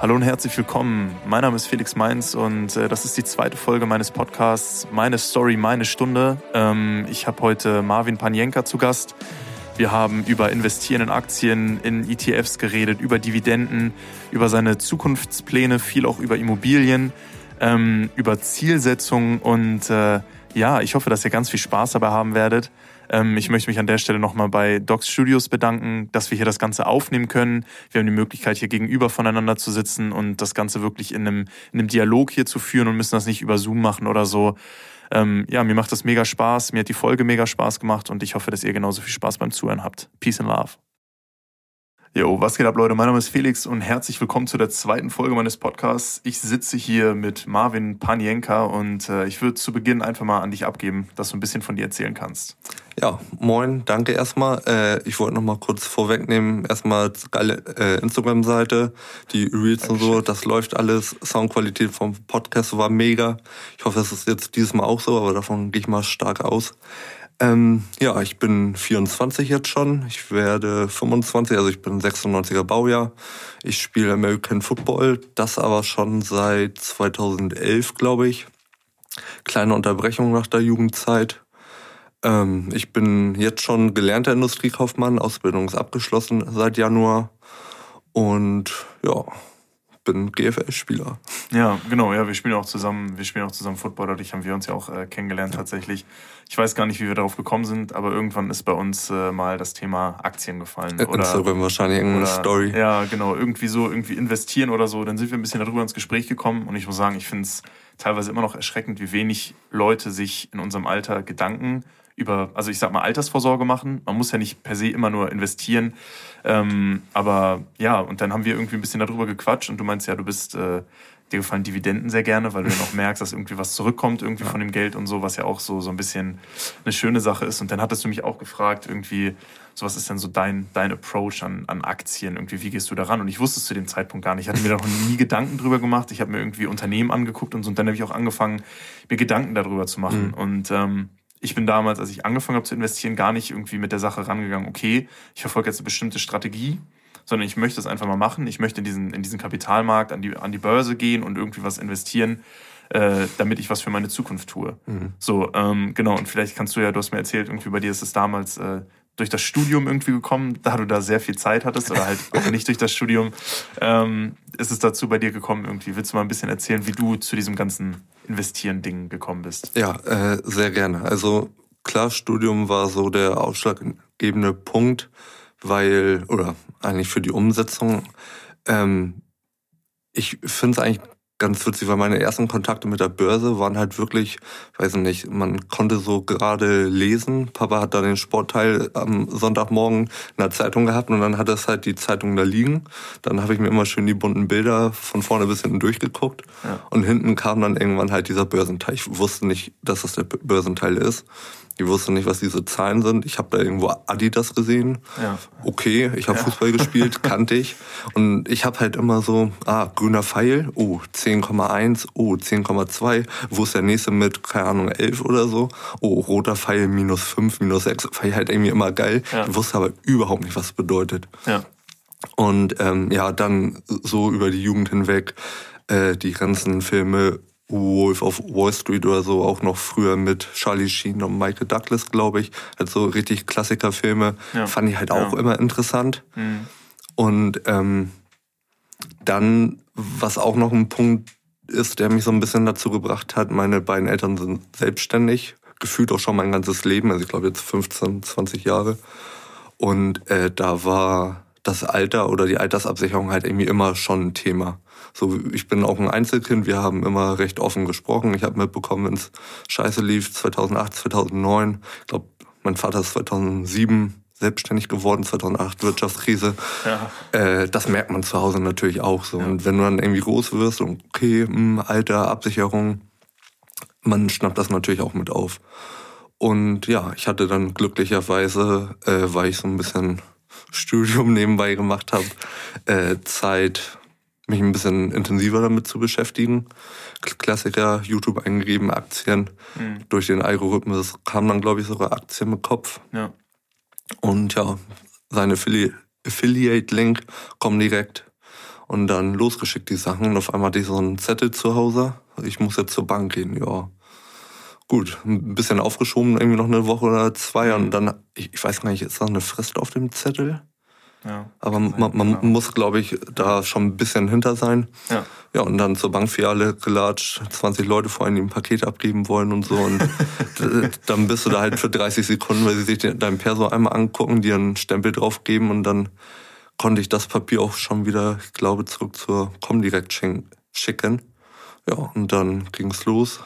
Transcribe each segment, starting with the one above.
Hallo und herzlich willkommen. Mein Name ist Felix Mainz und äh, das ist die zweite Folge meines Podcasts Meine Story, meine Stunde. Ähm, ich habe heute Marvin Panienka zu Gast. Wir haben über Investieren in Aktien, in ETFs geredet, über Dividenden, über seine Zukunftspläne, viel auch über Immobilien, ähm, über Zielsetzungen und äh, ja, ich hoffe, dass ihr ganz viel Spaß dabei haben werdet. Ähm, ich möchte mich an der Stelle nochmal bei Docs Studios bedanken, dass wir hier das Ganze aufnehmen können. Wir haben die Möglichkeit, hier gegenüber voneinander zu sitzen und das Ganze wirklich in einem, in einem Dialog hier zu führen und müssen das nicht über Zoom machen oder so. Ähm, ja, mir macht das mega Spaß, mir hat die Folge mega Spaß gemacht und ich hoffe, dass ihr genauso viel Spaß beim Zuhören habt. Peace and Love. Jo, was geht ab, Leute? Mein Name ist Felix und herzlich willkommen zu der zweiten Folge meines Podcasts. Ich sitze hier mit Marvin Panienka und äh, ich würde zu Beginn einfach mal an dich abgeben, dass du ein bisschen von dir erzählen kannst. Ja, moin, danke erstmal. Äh, ich wollte noch mal kurz vorwegnehmen, erstmal geile äh, Instagram-Seite, die Reels Dankeschön. und so, das läuft alles. Soundqualität vom Podcast war mega. Ich hoffe, das ist jetzt dieses Mal auch so, aber davon gehe ich mal stark aus. Ähm, ja, ich bin 24 jetzt schon. Ich werde 25, also ich bin 96er Baujahr. Ich spiele American Football, das aber schon seit 2011, glaube ich. Kleine Unterbrechung nach der Jugendzeit. Ähm, ich bin jetzt schon gelernter Industriekaufmann, Ausbildung ist abgeschlossen seit Januar. Und ja, bin GFL-Spieler. Ja, genau, ja, wir spielen auch zusammen, wir spielen auch zusammen Football, dadurch haben wir uns ja auch äh, kennengelernt ja. tatsächlich. Ich weiß gar nicht, wie wir darauf gekommen sind, aber irgendwann ist bei uns äh, mal das Thema Aktien gefallen. Oder, Instagram wahrscheinlich irgendeine oder, Story. Ja, genau, irgendwie so, irgendwie investieren oder so. Dann sind wir ein bisschen darüber ins Gespräch gekommen und ich muss sagen, ich finde es teilweise immer noch erschreckend, wie wenig Leute sich in unserem Alter Gedanken über, also ich sag mal, Altersvorsorge machen. Man muss ja nicht per se immer nur investieren. Ähm, aber ja, und dann haben wir irgendwie ein bisschen darüber gequatscht und du meinst ja, du bist, äh, dir gefallen Dividenden sehr gerne, weil du dann auch merkst, dass irgendwie was zurückkommt irgendwie ja. von dem Geld und so, was ja auch so, so ein bisschen eine schöne Sache ist. Und dann hattest du mich auch gefragt, irgendwie, so was ist denn so dein, dein Approach an, an Aktien? Irgendwie, wie gehst du daran? Und ich wusste es zu dem Zeitpunkt gar nicht. Ich hatte mir da noch nie Gedanken drüber gemacht. Ich habe mir irgendwie Unternehmen angeguckt und so. Und dann habe ich auch angefangen, mir Gedanken darüber zu machen. Mhm. Und ähm, ich bin damals, als ich angefangen habe zu investieren, gar nicht irgendwie mit der Sache rangegangen, okay, ich verfolge jetzt eine bestimmte Strategie, sondern ich möchte es einfach mal machen. Ich möchte in diesen, in diesen Kapitalmarkt, an die, an die Börse gehen und irgendwie was investieren, äh, damit ich was für meine Zukunft tue. Mhm. So, ähm, genau. Und vielleicht kannst du ja, du hast mir erzählt, irgendwie bei dir ist es damals äh, durch das Studium irgendwie gekommen, da du da sehr viel Zeit hattest oder halt auch nicht durch das Studium, ähm, ist es dazu bei dir gekommen irgendwie. Willst du mal ein bisschen erzählen, wie du zu diesem ganzen Investieren-Ding gekommen bist? Ja, äh, sehr gerne. Also klar, Studium war so der ausschlaggebende Punkt, weil, oder eigentlich für die Umsetzung, ähm, ich finde es eigentlich ganz witzig, weil meine ersten Kontakte mit der Börse waren halt wirklich, weiß ich nicht, man konnte so gerade lesen. Papa hat da den Sportteil am Sonntagmorgen in der Zeitung gehabt und dann hat es halt die Zeitung da liegen. Dann habe ich mir immer schön die bunten Bilder von vorne bis hinten durchgeguckt. Ja. Und hinten kam dann irgendwann halt dieser Börsenteil. Ich wusste nicht, dass das der Börsenteil ist. Ich wusste nicht, was diese Zahlen sind. Ich habe da irgendwo Adidas gesehen. Ja. Okay, ich habe ja. Fußball gespielt, kannte ich. Und ich habe halt immer so, ah, grüner Pfeil, oh, 10,1, oh, 10,2. Wo ist der nächste mit, keine Ahnung, 11 oder so? Oh, roter Pfeil, minus 5, minus 6. Fand ich halt irgendwie immer geil. Ja. Ich wusste aber überhaupt nicht, was es bedeutet. Ja. Und ähm, ja, dann so über die Jugend hinweg äh, die ganzen Filme Wolf of Wall Street oder so, auch noch früher mit Charlie Sheen und Michael Douglas, glaube ich. Also richtig Klassikerfilme. Ja. Fand ich halt auch ja. immer interessant. Mhm. Und ähm, dann, was auch noch ein Punkt ist, der mich so ein bisschen dazu gebracht hat, meine beiden Eltern sind selbstständig, gefühlt auch schon mein ganzes Leben, also ich glaube jetzt 15, 20 Jahre. Und äh, da war das Alter oder die Altersabsicherung halt irgendwie immer schon ein Thema. So, ich bin auch ein Einzelkind, wir haben immer recht offen gesprochen. Ich habe mitbekommen, wenn es scheiße lief, 2008, 2009. Ich glaube, mein Vater ist 2007 selbstständig geworden, 2008 Wirtschaftskrise. Ja. Äh, das merkt man zu Hause natürlich auch so. Ja. Und wenn du dann irgendwie groß wirst und okay, mh, hm, Alter, Absicherung, man schnappt das natürlich auch mit auf. Und ja, ich hatte dann glücklicherweise, äh, weil ich so ein bisschen Studium nebenbei gemacht habe, äh, Zeit, mich ein bisschen intensiver damit zu beschäftigen. Klassiker, YouTube eingegeben, Aktien. Mhm. Durch den Algorithmus kamen dann, glaube ich, sogar Aktien mit Kopf. Ja. Und ja, sein Affili Affiliate-Link kommt direkt. Und dann losgeschickt die Sachen und auf einmal hatte ich so einen Zettel zu Hause. Ich muss jetzt zur Bank gehen, ja. Gut, ein bisschen aufgeschoben, irgendwie noch eine Woche oder zwei und dann, ich, ich weiß gar nicht, ist da eine Frist auf dem Zettel? Ja, Aber man, man genau. muss, glaube ich, da schon ein bisschen hinter sein. Ja. Ja, und dann zur Bankfiliale gelatscht, 20 Leute vor allem ein Paket abgeben wollen und so. Und dann bist du da halt für 30 Sekunden, weil sie sich dein Perso einmal angucken, dir einen Stempel draufgeben und dann konnte ich das Papier auch schon wieder, ich glaube, zurück zur Comdirect schicken. Ja, und dann ging's los.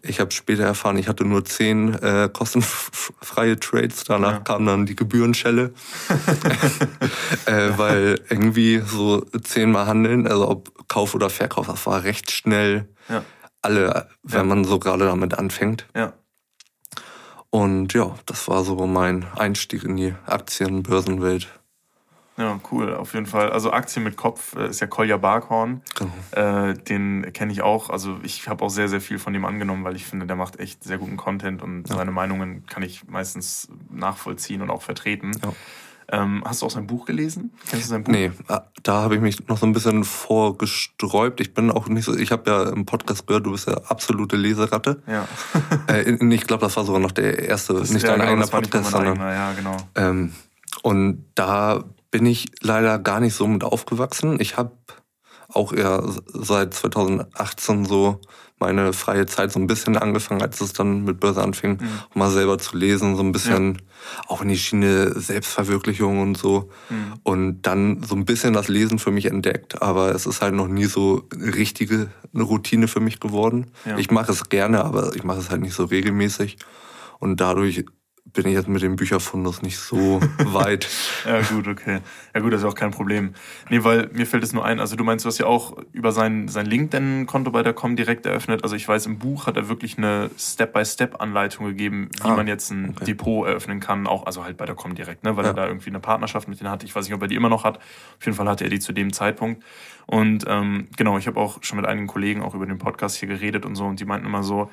Ich habe später erfahren, ich hatte nur zehn äh, kostenfreie Trades. Danach ja. kam dann die Gebührenschelle. äh, weil irgendwie so zehnmal handeln, also ob Kauf oder Verkauf, das war recht schnell ja. alle, wenn ja. man so gerade damit anfängt. Ja. Und ja, das war so mein Einstieg in die Aktienbörsenwelt. Ja, cool, auf jeden Fall. Also Aktien mit Kopf äh, ist ja Kolja Barkhorn. Genau. Äh, den kenne ich auch. Also ich habe auch sehr, sehr viel von ihm angenommen, weil ich finde, der macht echt sehr guten Content und ja. seine Meinungen kann ich meistens nachvollziehen und auch vertreten. Ja. Ähm, hast du auch sein Buch gelesen? Kennst du sein Buch? Nee, äh, da habe ich mich noch so ein bisschen vorgesträubt. Ich bin auch nicht so, ich habe ja im Podcast gehört, du bist ja absolute Leseratte. Ja. äh, ich glaube, das war sogar noch der erste, das, nicht ja, dein genau, eigener Podcast, sondern. Eigener, ja, genau. Ähm, und da bin ich leider gar nicht so mit aufgewachsen. Ich habe auch eher seit 2018 so meine freie Zeit so ein bisschen angefangen, als es dann mit Börse anfing, mhm. mal selber zu lesen, so ein bisschen ja. auch in die Schiene Selbstverwirklichung und so. Mhm. Und dann so ein bisschen das Lesen für mich entdeckt, aber es ist halt noch nie so eine richtige eine Routine für mich geworden. Ja. Ich mache es gerne, aber ich mache es halt nicht so regelmäßig. Und dadurch bin ich jetzt mit dem Bücherfundus nicht so weit. ja, gut, okay. Ja, gut, das ist auch kein Problem. Nee, weil mir fällt es nur ein, also du meinst, du hast ja auch über sein, sein LinkedIn-Konto bei der Com direkt eröffnet. Also ich weiß, im Buch hat er wirklich eine Step-by-Step-Anleitung gegeben, wie ah, man jetzt ein okay. Depot eröffnen kann, auch, also halt bei der Com direkt, ne, weil ja. er da irgendwie eine Partnerschaft mit denen hat. Ich weiß nicht, ob er die immer noch hat. Auf jeden Fall hatte er die zu dem Zeitpunkt. Und ähm, genau, ich habe auch schon mit einigen Kollegen auch über den Podcast hier geredet und so und die meinten immer so,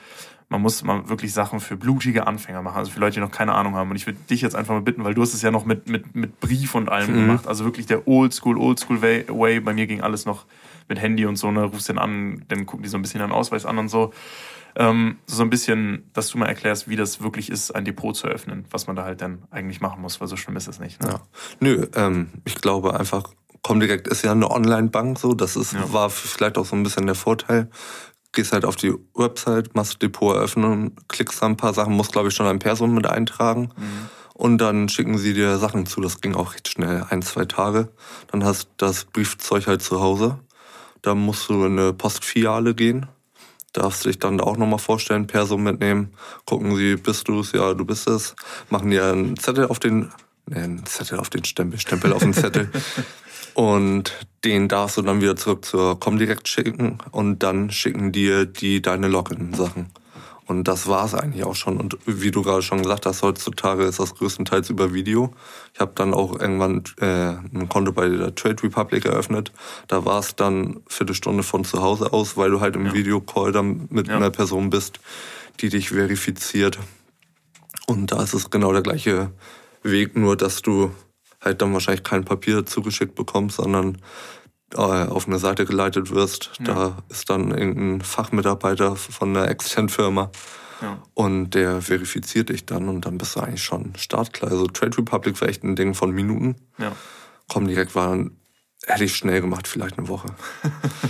man muss mal wirklich Sachen für blutige Anfänger machen, also für Leute, die noch keine Ahnung haben. Und ich würde dich jetzt einfach mal bitten, weil du hast es ja noch mit, mit, mit Brief und allem mhm. gemacht. Also wirklich der Oldschool, Oldschool way, way. Bei mir ging alles noch mit Handy und so, ne, rufst den an, dann gucken die so ein bisschen deinen Ausweis an und so. Ähm, so ein bisschen, dass du mal erklärst, wie das wirklich ist, ein Depot zu öffnen, was man da halt dann eigentlich machen muss, weil so schlimm ist es nicht. Ne? Ja. Nö, ähm, ich glaube einfach, Comdirect ist ja eine Online-Bank, so das ist, ja. war vielleicht auch so ein bisschen der Vorteil gehst halt auf die Website, machst Depot eröffnen, klickst da ein paar Sachen, musst glaube ich schon ein Person mit eintragen. Mhm. Und dann schicken sie dir Sachen zu. Das ging auch recht schnell, ein, zwei Tage. Dann hast du das Briefzeug halt zu Hause. Da musst du in eine Postfiliale gehen. Darfst dich dann auch nochmal vorstellen, Person mitnehmen. Gucken sie, bist du es? Ja, du bist es. Machen dir einen Zettel auf den, nee, einen Zettel auf den Stempel, Stempel auf den Zettel. Und den darfst du dann wieder zurück zur Comdirect schicken und dann schicken dir die deine Login-Sachen. Und das war es eigentlich auch schon. Und wie du gerade schon gesagt hast, heutzutage ist das größtenteils über Video. Ich habe dann auch irgendwann äh, ein Konto bei der Trade Republic eröffnet. Da war es dann Viertelstunde von zu Hause aus, weil du halt im ja. Videocall dann mit ja. einer Person bist, die dich verifiziert. Und da ist es genau der gleiche Weg, nur dass du halt dann wahrscheinlich kein Papier zugeschickt bekommst, sondern äh, auf eine Seite geleitet wirst. Ja. Da ist dann irgendein Fachmitarbeiter von einer externen Firma ja. und der verifiziert dich dann und dann bist du eigentlich schon startklar. Also Trade Republic war echt ein Ding von Minuten. Ja. Komm direkt war dann, hätte ich schnell gemacht, vielleicht eine Woche.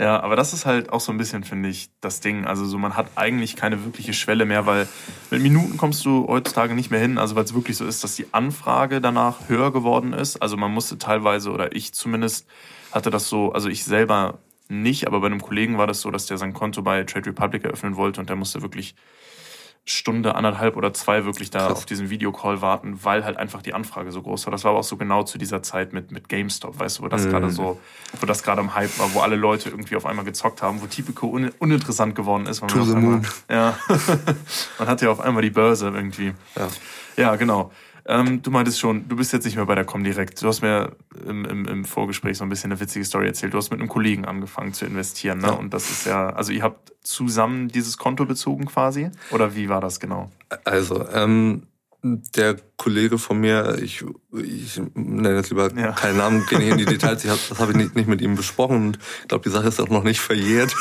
Ja, aber das ist halt auch so ein bisschen, finde ich, das Ding. Also so, man hat eigentlich keine wirkliche Schwelle mehr, weil mit Minuten kommst du heutzutage nicht mehr hin. Also weil es wirklich so ist, dass die Anfrage danach höher geworden ist. Also man musste teilweise, oder ich zumindest, hatte das so, also ich selber nicht, aber bei einem Kollegen war das so, dass der sein Konto bei Trade Republic eröffnen wollte und der musste wirklich Stunde, anderthalb oder zwei wirklich da Krass. auf diesen Videocall warten, weil halt einfach die Anfrage so groß war. Das war aber auch so genau zu dieser Zeit mit, mit GameStop, weißt du, wo das mhm. gerade so, wo das gerade im Hype war, wo alle Leute irgendwie auf einmal gezockt haben, wo Tipico un uninteressant geworden ist. to the moon. Ja. man hatte ja auf einmal die Börse irgendwie. Ja, ja genau. Ähm, du meintest schon, du bist jetzt nicht mehr bei der Comdirect. Du hast mir im, im, im, Vorgespräch so ein bisschen eine witzige Story erzählt. Du hast mit einem Kollegen angefangen zu investieren. Ne? Ja. Und das ist ja, also ihr habt zusammen dieses Konto bezogen quasi? Oder wie war das genau? Also, ähm, der Kollege von mir, ich, ich nenne jetzt lieber ja. keinen Namen, gehe nicht in die Details, ich hab, das habe ich nicht, nicht mit ihm besprochen und ich glaube, die Sache ist auch noch nicht verjährt.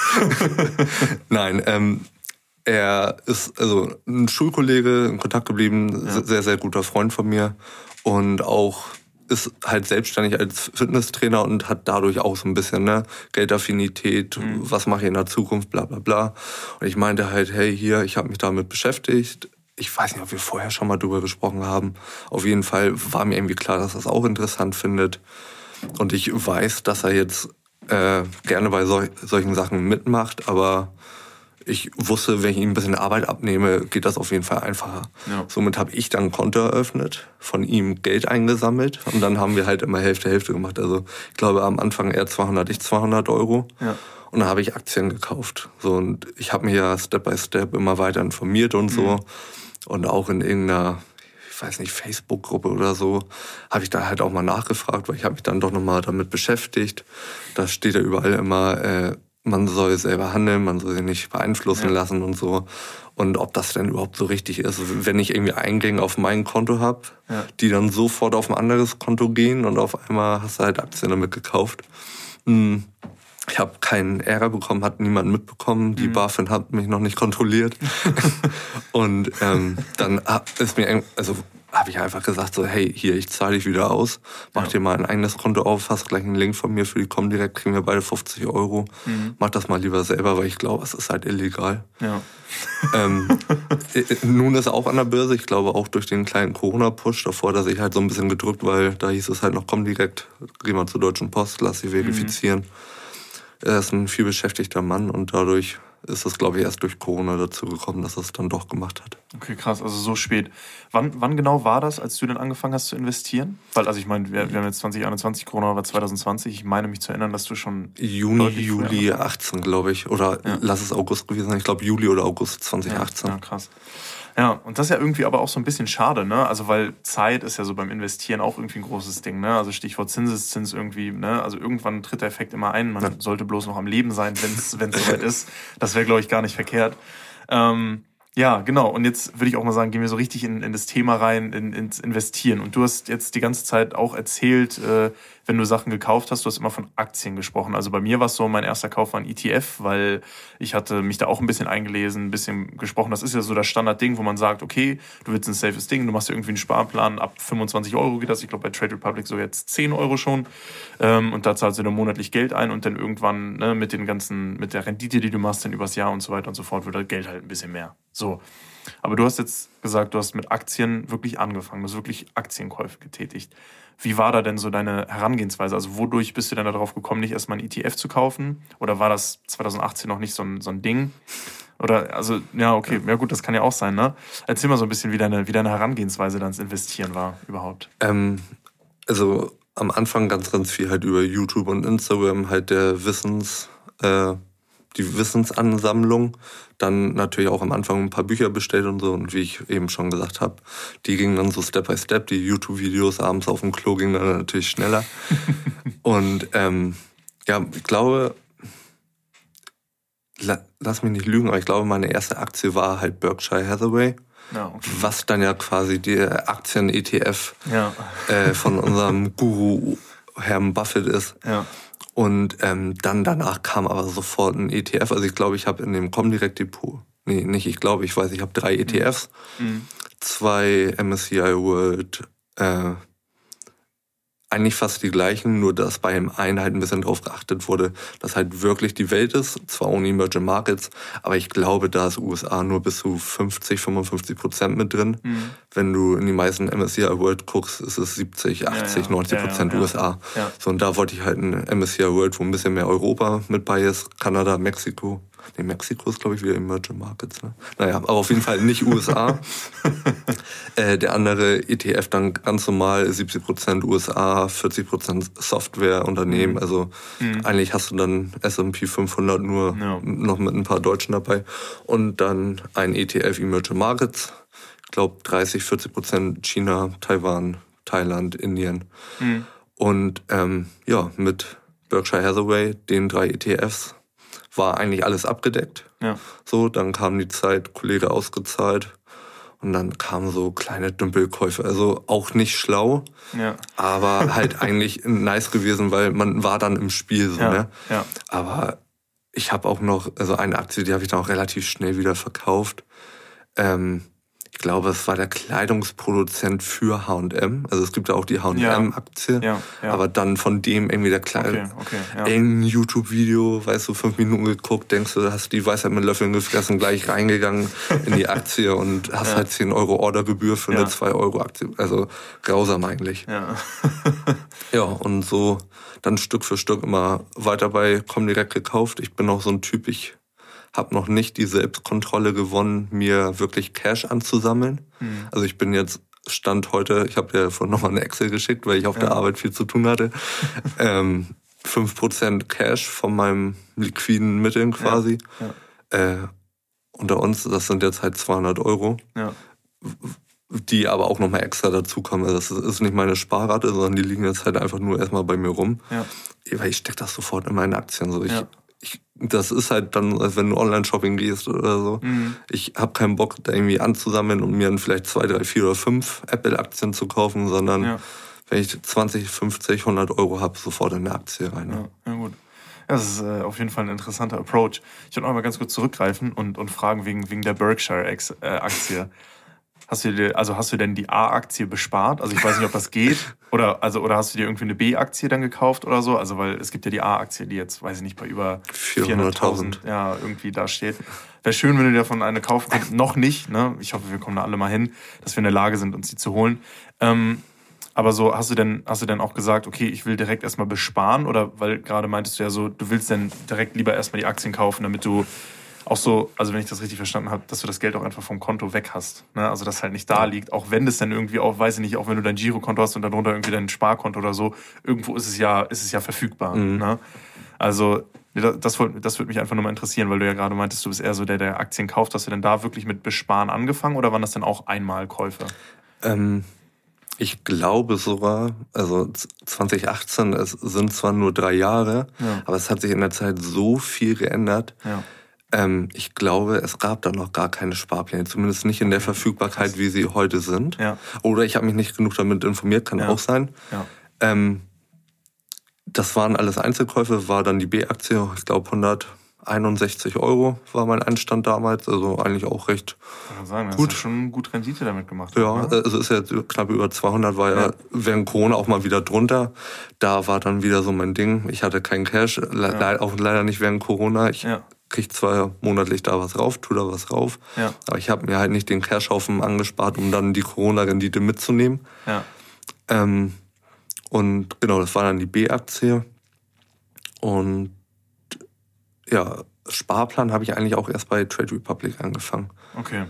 Nein, ähm, er ist also ein Schulkollege, in Kontakt geblieben, ja. sehr, sehr guter Freund von mir und auch ist halt selbstständig als Fitnesstrainer und hat dadurch auch so ein bisschen ne, Geldaffinität, mhm. was mache ich in der Zukunft, bla bla bla. Und ich meinte halt, hey, hier, ich habe mich damit beschäftigt. Ich weiß nicht, ob wir vorher schon mal drüber gesprochen haben. Auf jeden Fall war mir irgendwie klar, dass er es auch interessant findet. Und ich weiß, dass er jetzt äh, gerne bei sol solchen Sachen mitmacht, aber ich wusste, wenn ich ihm ein bisschen Arbeit abnehme, geht das auf jeden Fall einfacher. Ja. Somit habe ich dann ein Konto eröffnet, von ihm Geld eingesammelt und dann haben wir halt immer Hälfte, Hälfte gemacht. Also ich glaube am Anfang er 200, ich 200 Euro. Ja. Und dann habe ich Aktien gekauft. So, und ich habe mich ja Step by Step immer weiter informiert und so. Mhm. Und auch in irgendeiner, ich weiß nicht, Facebook-Gruppe oder so, habe ich da halt auch mal nachgefragt, weil ich habe mich dann doch nochmal damit beschäftigt. Da steht ja überall immer, äh, man soll selber handeln, man soll sich nicht beeinflussen ja. lassen und so. Und ob das denn überhaupt so richtig ist, wenn ich irgendwie Eingänge auf mein Konto habe, ja. die dann sofort auf ein anderes Konto gehen und auf einmal hast du halt Aktien damit gekauft. Hm. Ich habe keinen Ärger bekommen, hat niemand mitbekommen. Die mhm. BaFin hat mich noch nicht kontrolliert. und ähm, dann ist mir, also habe ich einfach gesagt, so, hey, hier, ich zahle dich wieder aus, mach ja. dir mal ein eigenes Konto auf, hast gleich einen Link von mir für die Comdirect, kriegen wir beide 50 Euro. Mhm. Mach das mal lieber selber, weil ich glaube, es ist halt illegal. Ja. ähm, äh, äh, nun ist er auch an der Börse, ich glaube auch durch den kleinen Corona-Push, davor hat er sich halt so ein bisschen gedrückt, weil da hieß es halt noch, komm direkt, geh mal zur Deutschen Post, lass sie verifizieren. Mhm. Er ist ein vielbeschäftigter Mann und dadurch ist das, glaube ich, erst durch Corona dazu gekommen, dass er es dann doch gemacht hat. Okay, krass, also so spät. Wann, wann genau war das, als du denn angefangen hast zu investieren? Weil, also ich meine, wir, wir haben jetzt 2021, Corona war 2020. Ich meine mich zu erinnern, dass du schon. Juni, Juli 18, glaube ich. Oder ja. lass es August gewesen sein. Ich glaube, Juli oder August 2018. Ja, ja krass. Ja, und das ist ja irgendwie aber auch so ein bisschen schade, ne? Also weil Zeit ist ja so beim Investieren auch irgendwie ein großes Ding, ne? Also Stichwort Zinseszins irgendwie, ne? Also irgendwann tritt der Effekt immer ein. Man ja. sollte bloß noch am Leben sein, wenn es soweit ist. Das wäre, glaube ich, gar nicht verkehrt. Ähm, ja, genau. Und jetzt würde ich auch mal sagen, gehen wir so richtig in, in das Thema rein, in, ins Investieren. Und du hast jetzt die ganze Zeit auch erzählt, äh, wenn du Sachen gekauft hast, du hast immer von Aktien gesprochen. Also bei mir war es so, mein erster Kauf war ein ETF, weil ich hatte mich da auch ein bisschen eingelesen, ein bisschen gesprochen. Das ist ja so das Standardding, wo man sagt, okay, du willst ein safes Ding, du machst irgendwie einen Sparplan, ab 25 Euro geht das. Ich glaube bei Trade Republic so jetzt 10 Euro schon. Ähm, und da zahlst du dann monatlich Geld ein und dann irgendwann ne, mit den ganzen, mit der Rendite, die du machst, dann übers Jahr und so weiter und so fort, wird das Geld halt ein bisschen mehr. So. Aber du hast jetzt gesagt, du hast mit Aktien wirklich angefangen, du hast wirklich Aktienkäufe getätigt. Wie war da denn so deine Herangehensweise? Also wodurch bist du denn darauf gekommen, nicht erstmal ein ETF zu kaufen? Oder war das 2018 noch nicht so ein, so ein Ding? Oder, also, ja, okay, ja gut, das kann ja auch sein, ne? Erzähl mal so ein bisschen, wie deine, wie deine Herangehensweise dann ins Investieren war überhaupt. Ähm, also am Anfang ganz, ganz viel halt über YouTube und Instagram halt der Wissens, äh, die Wissensansammlung. Dann natürlich auch am Anfang ein paar Bücher bestellt und so. Und wie ich eben schon gesagt habe, die gingen dann so Step by Step. Die YouTube-Videos abends auf dem Klo gingen dann natürlich schneller. und ähm, ja, ich glaube, lass mich nicht lügen, aber ich glaube, meine erste Aktie war halt Berkshire Hathaway. Ja, okay. Was dann ja quasi der Aktien-ETF ja. äh, von unserem Guru Herrn Buffett ist. Ja. Und ähm, dann danach kam aber sofort ein ETF. Also ich glaube, ich habe in dem Comdirect Depot, nee, nicht ich glaube, ich weiß, ich habe drei ETFs, mhm. zwei MSCI World, äh, eigentlich fast die gleichen, nur dass bei dem einen halt ein bisschen drauf geachtet wurde, dass halt wirklich die Welt ist, zwar ohne Emerging Markets, aber ich glaube, da ist USA nur bis zu 50, 55 Prozent mit drin. Mhm. Wenn du in die meisten MSCI World guckst, ist es 70, 80, ja, ja. 90 Prozent ja, USA. So, und da wollte ich halt ein MSCI World, wo ein bisschen mehr Europa mit bei ist, Kanada, Mexiko, Nee, Mexiko ist, glaube ich, wieder Emerging Markets. Ne? Naja, aber auf jeden Fall nicht USA. äh, der andere ETF dann ganz normal 70% USA, 40% Softwareunternehmen. Mhm. Also mhm. eigentlich hast du dann S&P 500 nur ja. noch mit ein paar Deutschen dabei. Und dann ein ETF Emerging Markets. Ich glaube 30, 40% China, Taiwan, Thailand, Indien. Mhm. Und ähm, ja, mit Berkshire Hathaway, den drei ETFs, war eigentlich alles abgedeckt. Ja. So, dann kam die Zeit, Kollege ausgezahlt Und dann kamen so kleine Dümpelkäufe. Also auch nicht schlau, Ja. aber halt eigentlich nice gewesen, weil man war dann im Spiel so, Ja, ne? ja. Aber ich habe auch noch, also eine Aktie, die habe ich dann auch relativ schnell wieder verkauft. Ähm, ich glaube, es war der Kleidungsproduzent für H&M. Also es gibt ja auch die H&M-Aktie. Ja, ja. Aber dann von dem irgendwie der kleine, Okay, okay, ja. YouTube-Video, weißt du, fünf Minuten geguckt, denkst du, hast die Weisheit mit Löffeln gefressen, gleich reingegangen in die Aktie und hast halt 10 Euro Ordergebühr für eine 2 Euro Aktie. Also grausam eigentlich. Ja. Ja, und so dann Stück für Stück immer weiter bei Comdirect gekauft. Ich bin auch so ein Typ, ich habe noch nicht die Selbstkontrolle gewonnen, mir wirklich Cash anzusammeln. Hm. Also ich bin jetzt Stand heute, ich habe dir vorhin nochmal eine Excel geschickt, weil ich auf der Arbeit viel zu tun hatte. ähm, 5% Cash von meinem liquiden Mitteln quasi. Äh, unter uns, das sind jetzt halt 200 Euro ja. die aber auch nochmal extra dazukommen. Also das ist nicht meine Sparrate, sondern die liegen jetzt halt einfach nur erstmal bei mir rum. Ja. Weil ich stecke das sofort in meine Aktien. So. Ich, Ja. Ich, das ist halt dann, als wenn du Online-Shopping gehst oder so. Mhm. Ich habe keinen Bock, da irgendwie anzusammeln und mir dann vielleicht zwei, drei, vier oder fünf Apple-Aktien zu kaufen, sondern Ja. wenn ich 20, 50, 100 Euro habe, sofort in eine Aktie rein. Ne? Ja, ja gut. Ja, das ist äh, auf jeden Fall ein interessanter Approach. Ich würde noch mal ganz kurz zurückgreifen und, und fragen wegen, wegen der Berkshire-Aktie. Hast du dir, also hast du denn die A-Aktie bespart? Also ich weiß nicht, ob das geht. Oder, also, oder hast du dir irgendwie eine B-Aktie dann gekauft oder so? Also weil es gibt ja die A-Aktie, die jetzt, weiß ich nicht, bei über 400.000 ja, irgendwie da steht. Wäre schön, wenn du dir davon eine kaufen könntest. Noch nicht, ne? Ich hoffe, wir kommen da alle mal hin, dass wir in der Lage sind, uns die zu holen. Ähm, aber so, hast du denn, hast du denn auch gesagt, okay, ich will direkt erstmal besparen? Oder weil gerade meintest du ja so, du willst denn direkt lieber erstmal die Aktien kaufen, damit du auch so, also wenn ich das richtig verstanden habe, dass du das Geld auch einfach vom Konto weg hast. Ne? Also dass halt nicht da liegt, auch wenn das dann irgendwie auch, weiß ich nicht, auch wenn du dein Girokonto hast und darunter irgendwie dein Sparkonto oder so, irgendwo ist es ja, ist es ja verfügbar. Ne? Also das, das, das würde mich einfach nur mal interessieren, weil du ja gerade meintest, du bist eher so der, der Aktien kauft. Hast du denn da wirklich mit Besparen angefangen oder waren das denn auch Einmalkäufe? Ähm, ich glaube sogar, also z- 2018, es sind zwar nur drei Jahre, Ja. aber es hat sich in der Zeit so viel geändert. Ja. Ähm, ich glaube, es gab da noch gar keine Sparpläne, zumindest nicht in der Verfügbarkeit, wie sie heute sind. Ja. Oder ich habe mich nicht genug damit informiert, kann Ja. auch sein. Ja. Ähm, das waren alles Einzelkäufe, war dann die B-Aktie, ich glaube 161 Euro war mein Einstand damals, also eigentlich auch recht Ich kann sagen, Gut. hast schon gut Rendite damit gemacht. Ja, ne? also ist jetzt knapp über 200, war ja, Ja. während Corona auch mal wieder drunter. Da war dann wieder so mein Ding. Ich hatte keinen Cash, le le auch leider nicht während Corona. Ich Ja. Krieg zwar monatlich da was rauf, tu da was rauf, Ja. aber ich habe mir halt nicht den Cashhaufen angespart, um dann die Corona-Rendite mitzunehmen. Ja. Ähm, und genau, das war dann die B-Aktie. Und ja, Sparplan habe ich eigentlich auch erst bei Trade Republic angefangen. Okay.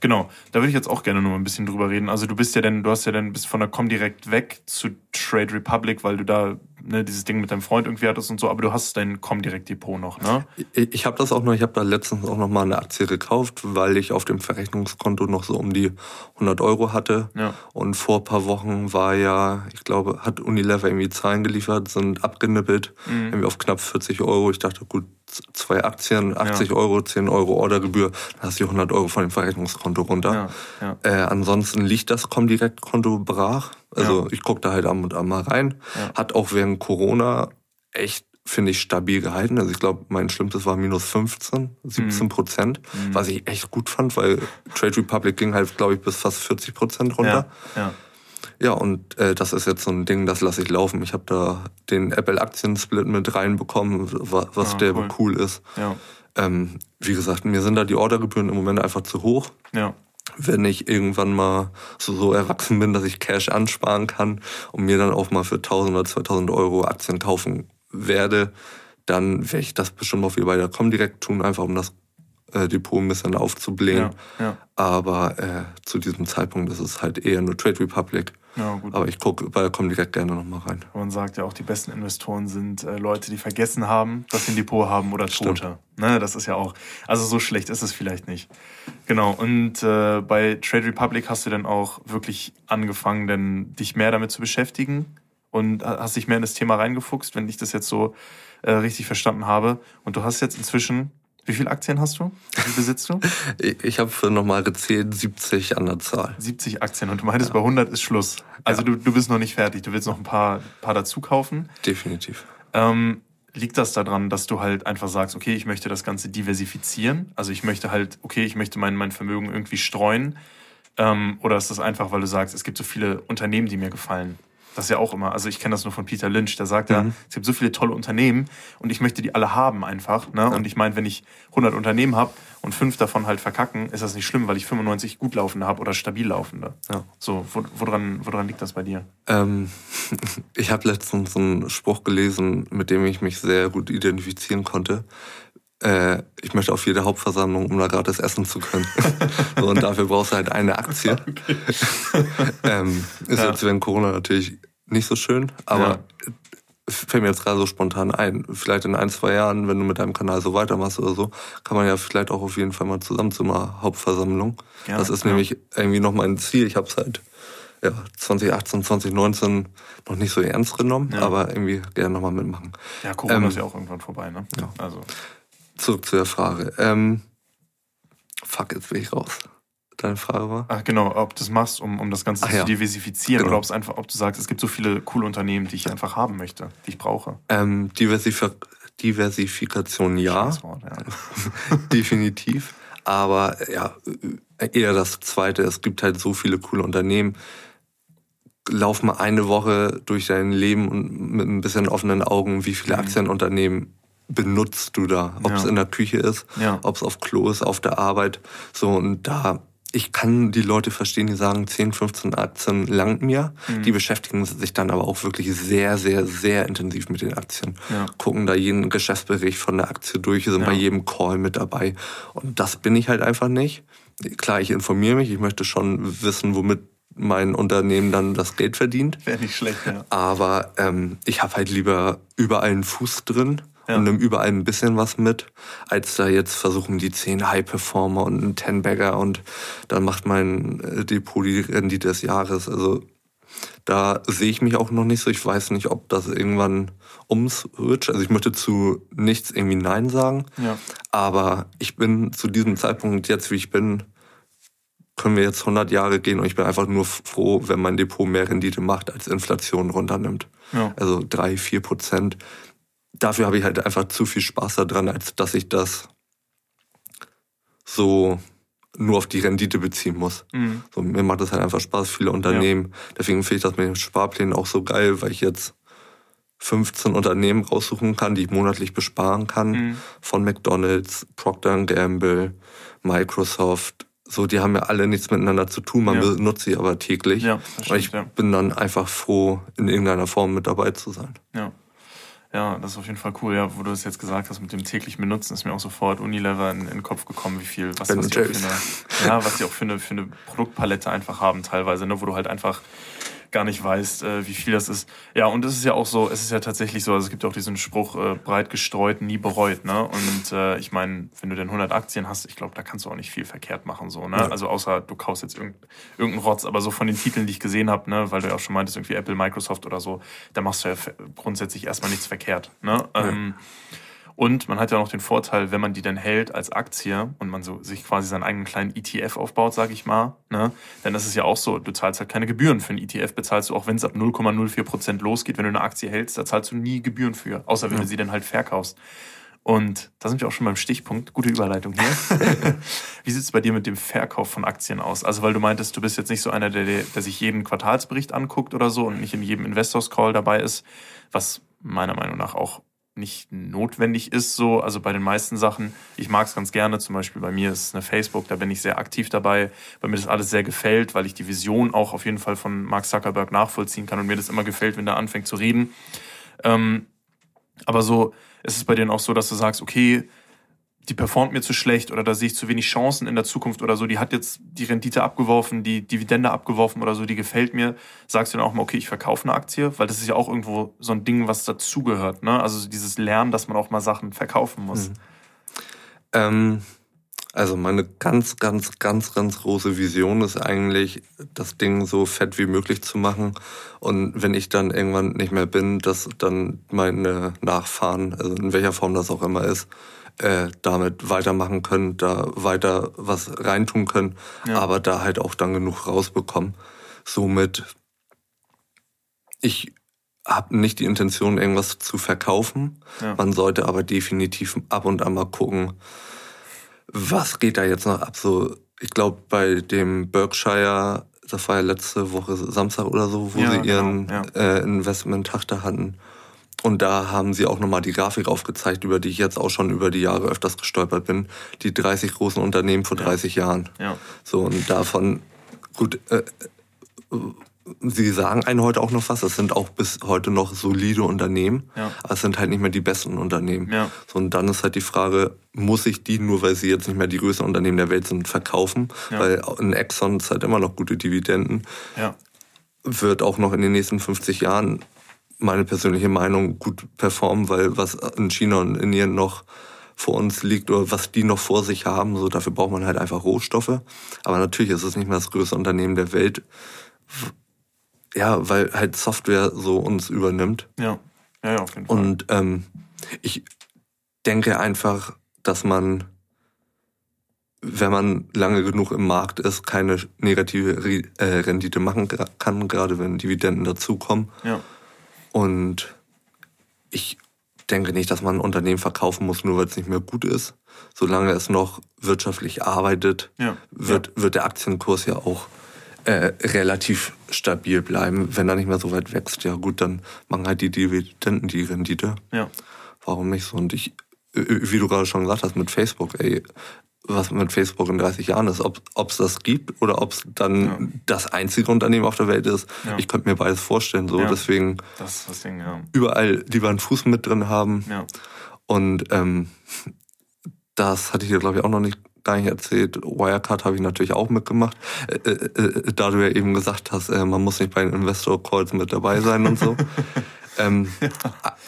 Genau, da würde ich jetzt auch gerne noch mal ein bisschen drüber reden. Also du bist ja denn, du hast ja dann bist von der Comdirect weg zu Trade Republic, weil du da ne, dieses Ding mit deinem Freund irgendwie hattest und so, aber du hast dein Comdirect Depot noch, ne? Ich, ich habe das auch noch, ich habe da letztens auch noch mal eine Aktie gekauft, weil ich auf dem Verrechnungskonto noch so um die 100 Euro hatte. Ja. Und vor ein paar Wochen war ja, ich glaube, hat Unilever irgendwie Zahlen geliefert, sind abgenippelt, Mhm. irgendwie auf knapp 40 Euro. Ich dachte, gut, zwei Aktien, 80 Euro, 10 Euro Ordergebühr, dann hast du die 100 Euro von dem Verrechnungskonto runter. Ja, Äh, ansonsten liegt das Comdirect-Konto brach. Also ich gucke da halt am und an mal rein. Ja. Hat auch während Corona echt, finde ich, stabil gehalten. Also ich glaube, mein Schlimmstes war minus 15, 17 Prozent, Mhm. was ich echt gut fand, weil Trade Republic ging halt, glaube ich, bis fast 40 Prozent runter. Ja. Ja. Ja, und äh, das ist jetzt so ein Ding, das lasse ich laufen. Ich habe da den Apple-Aktien-Split mit reinbekommen, wa- was Ah, der cool. cool ist. Ja. Ähm, wie gesagt, mir sind da die Ordergebühren im Moment einfach zu hoch Ja. wenn ich irgendwann mal so, so erwachsen bin, dass ich Cash ansparen kann und mir dann auch mal für 1000 oder 2000 Euro Aktien kaufen werde, dann werde ich das bestimmt auch wieder bei der Comdirect tun, einfach um das äh, Depot ein bisschen aufzublähen. Ja. Ja. Aber äh, zu diesem Zeitpunkt ist es halt eher nur Trade Republic. Ja. Aber ich gucke bei der Comdirect gerne nochmal rein. Man sagt ja auch, die besten Investoren sind äh, Leute, die vergessen haben, dass sie ein Depot haben oder. Tote. Ne, das ist ja auch, also so schlecht ist es vielleicht nicht. Genau, und äh, bei Trade Republic hast du dann auch wirklich angefangen, denn dich mehr damit zu beschäftigen und ha- hast dich mehr in das Thema reingefuchst, wenn ich das jetzt so äh, richtig verstanden habe. Und du hast jetzt inzwischen Wie viele Aktien hast du? Wie besitzt du? ich habe für nochmal gezählt 70 an der Zahl. 70 Aktien und du meintest, ja. bei 100 ist Schluss. Also ja. du, du bist noch nicht fertig. Du willst noch ein paar, paar dazu kaufen. Definitiv. Ähm, liegt das daran, dass du halt einfach sagst, okay, ich möchte das Ganze diversifizieren? Also ich möchte halt, okay, ich möchte mein, mein Vermögen irgendwie streuen. Ähm, oder ist das einfach, weil du sagst, es gibt so viele Unternehmen, die mir gefallen? Das ist ja auch immer, also ich kenne das nur von Peter Lynch, der sagt mhm. ja, es gibt so viele tolle Unternehmen und ich möchte die alle haben einfach. Ne? Ja. Und ich meine, wenn ich 100 Unternehmen habe und fünf davon halt verkacken, ist das nicht schlimm, weil ich 95 gut laufende habe oder stabil laufende. Ja. So, wo, woran, woran liegt das bei dir? Ähm, ich habe letztens einen Spruch gelesen, mit dem ich mich sehr gut identifizieren konnte. Äh, ich möchte auf jede Hauptversammlung, um da gratis essen zu können. so, und dafür brauchst du halt eine Aktie. ähm, ist ja. jetzt während Corona natürlich nicht so schön, aber ja. fällt mir jetzt gerade so spontan ein. Vielleicht in ein, zwei Jahren, wenn du mit deinem Kanal so weitermachst oder so, kann man ja vielleicht auch auf jeden Fall mal zusammen zu einer Hauptversammlung. Ja, das ist nämlich irgendwie noch mein Ziel. Ich habe es halt ja, 2018, 2019 noch nicht so ernst genommen, aber irgendwie gerne nochmal mitmachen. Ja, Corona ähm, ist ja auch irgendwann vorbei, ne? Ja. Also zurück zu der Frage. Ähm, fuck, jetzt bin ich raus. Deine Frage war? Ach genau, ob du das machst, um, um das Ganze Ach, zu ja. diversifizieren genau. oder ob es einfach, ob du sagst, es gibt so viele coole Unternehmen, die ich einfach haben möchte, die ich brauche. Ähm, Diversif Diversifikation ja. Wort, ja. Definitiv. Aber ja, eher das zweite. Es gibt halt so viele coole Unternehmen. Lauf mal eine Woche durch dein Leben und mit ein bisschen offenen Augen, wie viele mhm. Aktienunternehmen benutzt du da? Ob es ja. in der Küche ist, ja. ob es auf Klo ist, auf der Arbeit. So, und da, ich kann die Leute verstehen, die sagen, 10, 15 Aktien langt mir. Mhm. Die beschäftigen sich dann aber auch wirklich sehr, sehr, sehr intensiv mit den Aktien. Ja. Gucken da jeden Geschäftsbericht von der Aktie durch, sind bei jedem Call mit dabei. Und das bin ich halt einfach nicht. Klar, ich informiere mich, ich möchte schon wissen, womit mein Unternehmen dann das Geld verdient. Wäre nicht schlecht, ja. Aber ähm, ich habe halt lieber überall einen Fuß drin ja. und nimm überall ein bisschen was mit, als da jetzt versuchen die zehn High-Performer und einen Ten-Bagger und dann macht mein äh, Depot die Rendite des Jahres. Also da sehe ich mich auch noch nicht so. Ich weiß nicht, ob das irgendwann ums wird. Also ich möchte zu nichts irgendwie Nein sagen. Ja. Aber ich bin zu diesem Zeitpunkt jetzt, wie ich bin, können wir jetzt 100 Jahre gehen und ich bin einfach nur froh, wenn mein Depot mehr Rendite macht, als Inflation runternimmt. Ja. Also drei, vier Prozent dafür habe ich halt einfach zu viel Spaß daran, als dass ich das so nur auf die Rendite beziehen muss. Mhm. So, mir macht das halt einfach Spaß, viele Unternehmen. Ja. Deswegen finde ich das mit den Sparplänen auch so geil, weil ich jetzt 15 Unternehmen raussuchen kann, die ich monatlich besparen kann. Mhm. Von McDonalds, Procter Gamble, Microsoft. So, die haben ja alle nichts miteinander zu tun, man ja. benutzt sie aber täglich. Ja, stimmt, und ich bin dann einfach froh, in irgendeiner Form mit dabei zu sein. Ja. Ja, das ist auf jeden Fall cool. Ja, wo du es jetzt gesagt hast mit dem täglichen Benutzen, ist mir auch sofort Unilever in, in den Kopf gekommen, wie viel, was, was die, auch für eine, ja, was die auch für eine, für eine Produktpalette einfach haben teilweise, ne, wo du halt einfach gar nicht weißt, äh, wie viel das ist. Ja, und es ist ja auch so, es ist ja tatsächlich so, also es gibt ja auch diesen Spruch, äh, breit gestreut, nie bereut, ne? Und äh, ich meine, wenn du denn 100 Aktien hast, ich glaube, da kannst du auch nicht viel verkehrt machen, so, ne? Ja. Also außer du kaufst jetzt irgendeinen irgendein Rotz, aber so von den Titeln, die ich gesehen habe, ne, weil du ja auch schon meintest, irgendwie Apple, Microsoft oder so, da machst du ja grundsätzlich erstmal nichts verkehrt, ne? Ja. Und man hat ja noch den Vorteil, wenn man die dann hält als Aktie und man so sich quasi seinen eigenen kleinen ETF aufbaut, sage ich mal, ne, dann ist es ja auch so, du zahlst halt keine Gebühren für einen ETF, bezahlst du auch, wenn es ab 0,04 Prozent losgeht, wenn du eine Aktie hältst, da zahlst du nie Gebühren für, außer wenn ja. du sie dann halt verkaufst. Und da sind wir auch schon beim Stichpunkt. Gute Überleitung hier. Wie sieht es bei dir mit dem Verkauf von Aktien aus? Also, weil du meintest, du bist jetzt nicht so einer, der, der sich jeden Quartalsbericht anguckt oder so und nicht in jedem Investors Call dabei ist, was meiner Meinung nach auch nicht notwendig ist, so. Also bei den meisten Sachen, ich mag es ganz gerne. Zum Beispiel bei mir ist es eine Facebook, da bin ich sehr aktiv dabei, weil mir das alles sehr gefällt, weil ich die Vision auch auf jeden Fall von Mark Zuckerberg nachvollziehen kann und mir das immer gefällt, wenn der anfängt zu reden. Ähm, aber so ist es bei denen auch so, dass du sagst, okay, die performt mir zu schlecht oder da sehe ich zu wenig Chancen in der Zukunft oder so, die hat jetzt die Rendite abgeworfen, die Dividende abgeworfen oder so, die gefällt mir, sagst du dann auch mal, okay, ich verkaufe eine Aktie, weil das ist ja auch irgendwo so ein Ding, was dazugehört, ne? Also dieses Lernen, dass man auch mal Sachen verkaufen muss. Mhm. Ähm, Also meine ganz, ganz, ganz, ganz große Vision ist eigentlich, das Ding so fett wie möglich zu machen. Und wenn ich dann irgendwann nicht mehr bin, dass dann meine Nachfahren, also in welcher Form das auch immer ist, äh, damit weitermachen können, da weiter was reintun können, ja. aber da halt auch dann genug rausbekommen. Somit, ich habe nicht die Intention, irgendwas zu verkaufen. Ja. Man sollte aber definitiv ab und an mal gucken, was geht da jetzt noch ab? So, ich glaube, bei dem Berkshire, das war ja letzte Woche Samstag oder so, wo ja, sie ihren genau, äh, Investment-Tag da hatten. Und da haben sie auch nochmal die Grafik aufgezeigt, über die ich jetzt auch schon über die Jahre öfters gestolpert bin. Die 30 großen Unternehmen vor 30 ja. Jahren. Ja. So, und davon, gut, äh, äh Sie sagen einen heute auch noch was, es sind auch bis heute noch solide Unternehmen, ja. aber es sind halt nicht mehr die besten Unternehmen. Ja. So, und dann ist halt die Frage, muss ich die, nur weil sie jetzt nicht mehr die größten Unternehmen der Welt sind, verkaufen? Ja. Weil in Exxon ist halt immer noch gute Dividenden. Ja. Wird auch noch in den nächsten 50 Jahren meine persönliche Meinung gut performen, weil was in China und Indien noch vor uns liegt oder was die noch vor sich haben, so dafür braucht man halt einfach Rohstoffe. Aber natürlich ist es nicht mehr das größte Unternehmen der Welt ja, weil halt Software so uns übernimmt. Ja, ja, ja auf jeden Fall. Und ähm, ich denke einfach, dass man, wenn man lange genug im Markt ist, keine negative äh, Rendite machen kann, gerade wenn Dividenden dazukommen. Ja. Und ich denke nicht, dass man ein Unternehmen verkaufen muss, nur weil es nicht mehr gut ist. Solange es noch wirtschaftlich arbeitet, ja. Wird, ja. wird der Aktienkurs ja auch äh, relativ stabil bleiben. Wenn er nicht mehr so weit wächst, ja gut, dann machen halt die Dividenden die Rendite. Ja. Warum nicht so? Und ich, äh, wie du gerade schon gesagt hast, mit Facebook, ey, was mit Facebook in 30 Jahren ist, ob es das gibt oder ob es dann ja. das einzige Unternehmen auf der Welt ist. Ja. Ich könnte mir beides vorstellen. So. Ja. Deswegen Ding, überall lieber einen Fuß mit drin haben. Und ähm, das hatte ich dir, glaube ich, auch noch nicht gar nicht erzählt. Wirecard habe ich natürlich auch mitgemacht. Äh, äh, äh, da du ja eben gesagt hast, äh, man muss nicht bei den Investor Calls mit dabei sein und so. ähm, ja.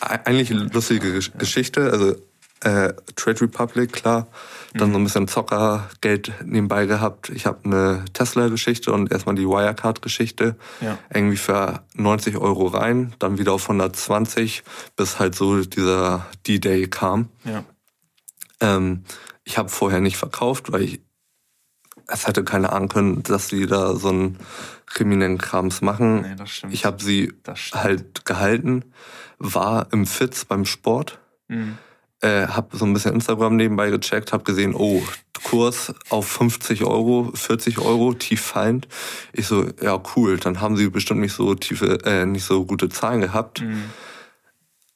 Eigentlich eine lustige Geschichte. Also äh, Trade Republic, klar. Dann mhm. so ein bisschen Zockergeld nebenbei gehabt. Ich habe eine Tesla-Geschichte und erstmal die Wirecard-Geschichte. Ja. Irgendwie für 90 Euro rein, dann wieder auf 120, bis halt so dieser D-Day kam. Ja. Ähm, ich habe vorher nicht verkauft, weil ich es hätte keine Ahnung können, dass sie da so einen kriminellen Krams machen. Nee, das stimmt. Ich habe sie halt gehalten, war im Fitz beim Sport, mhm. Äh, habe so ein bisschen Instagram nebenbei gecheckt, habe gesehen, oh, Kurs auf 50 Euro, 40 Euro, tief fallend. Ich so, ja cool, dann haben sie bestimmt nicht so tiefe, äh, nicht so gute Zahlen gehabt. Mhm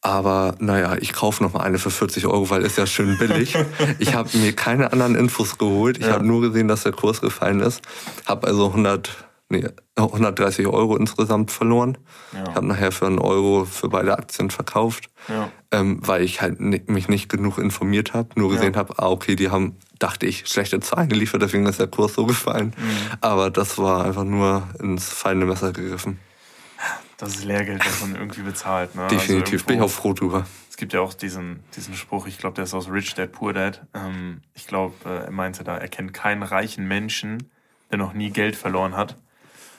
aber naja, ich kaufe noch mal eine für 40 Euro, weil ist ja schön billig. ich habe mir keine anderen Infos geholt. Ich ja. habe nur gesehen, dass der Kurs gefallen ist. Habe also 100, nee, 130 Euro insgesamt verloren. Ja. Ich habe nachher für einen Euro für beide Aktien verkauft, ja. ähm, weil ich halt mich nicht genug informiert habe. Nur gesehen ja. habe, ah okay, die haben, dachte ich, schlechte Zahlen geliefert, deswegen ist der Kurs so gefallen. Mhm. Aber das war einfach nur ins fallende Messer gegriffen. Das ist Lehrgeld, das man irgendwie bezahlt. Ne? Also Definitiv, also bin ich auch froh drüber. Es gibt ja auch diesen, diesen Spruch, ich glaube, der ist aus Rich Dad, Poor Dad. Ähm, ich glaube, äh, er meinte da, er kennt keinen reichen Menschen, der noch nie Geld verloren hat.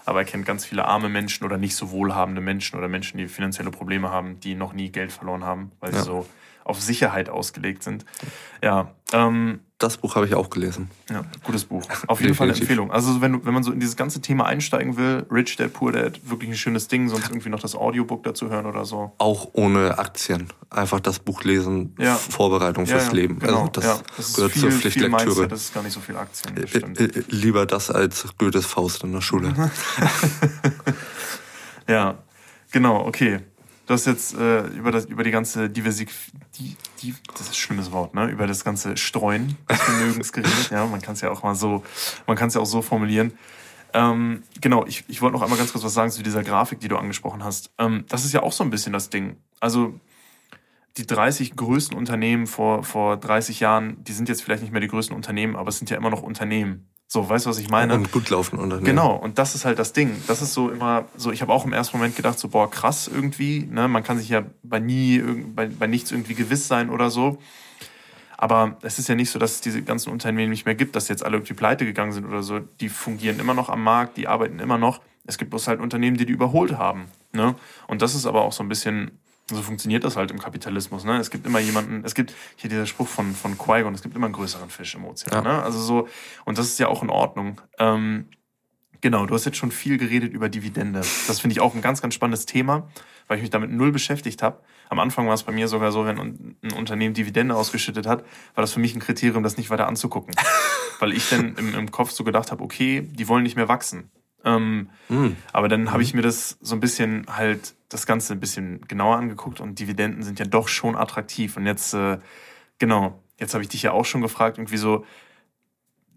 Aber er kennt ganz viele arme Menschen oder nicht so wohlhabende Menschen oder Menschen, die finanzielle Probleme haben, die noch nie Geld verloren haben, weil ja. sie so auf Sicherheit ausgelegt sind. Ja. Ähm, das Buch habe ich auch gelesen. Ja, gutes Buch. Auf jeden Fall eine Empfehlung. Also wenn, wenn man so in dieses ganze Thema einsteigen will, Rich Dad, Poor Dad, wirklich ein schönes Ding, sonst irgendwie noch das Audiobook dazu hören oder so. Auch ohne Aktien. Einfach das Buch lesen, ja. Vorbereitung fürs ja, ja, Leben. Genau. Also das, ja, das gehört viel, zur Pflichtlektüre. Mindset, das ist gar nicht so viel Aktien. Äh, äh, lieber das als Goethes Faust in der Schule. ja, genau, okay. Du hast jetzt äh, über, das, über die ganze Diversik... Die, die, das ist ein schlimmes Wort, ne? Über das ganze Streuen des Vermögens geredet. Ja, man kann es ja auch mal so, man kann es ja auch so formulieren. Ähm, genau, ich, ich wollte noch einmal ganz kurz was sagen zu dieser Grafik, die du angesprochen hast. Ähm, das ist ja auch so ein bisschen das Ding. Also die 30 größten Unternehmen vor, vor 30 Jahren, die sind jetzt vielleicht nicht mehr die größten Unternehmen, aber es sind ja immer noch Unternehmen. So, weißt du, was ich meine? Und gut laufen Unternehmen. Genau, und das ist halt das Ding. Das ist so immer, so ich habe auch im ersten Moment gedacht, so, boah, krass irgendwie, ne? Man kann sich ja bei nie, bei, bei nichts irgendwie gewiss sein oder so. Aber es ist ja nicht so, dass es diese ganzen Unternehmen nicht mehr gibt, dass jetzt alle irgendwie pleite gegangen sind oder so. Die fungieren immer noch am Markt, die arbeiten immer noch. Es gibt bloß halt Unternehmen, die die überholt haben. Ne? Und das ist aber auch so ein bisschen, so funktioniert das halt im Kapitalismus. Ne? Es gibt immer jemanden, es gibt hier dieser Spruch von, von Qui-Gon, es gibt immer einen größeren Fisch im Ozean. Ja. Ne? Also so, und das ist ja auch in Ordnung. Ähm, genau, du hast jetzt schon viel geredet über Dividende. Das finde ich auch ein ganz, ganz spannendes Thema, weil ich mich damit null beschäftigt habe. Am Anfang war es bei mir sogar so, wenn ein Unternehmen Dividende ausgeschüttet hat, war das für mich ein Kriterium, das nicht weiter anzugucken. weil ich dann im, im Kopf so gedacht habe, okay, die wollen nicht mehr wachsen. Ähm, mhm. Aber dann habe ich mir das so ein bisschen halt das Ganze ein bisschen genauer angeguckt und Dividenden sind ja doch schon attraktiv. Und jetzt, äh, genau, jetzt habe ich dich ja auch schon gefragt, irgendwie so,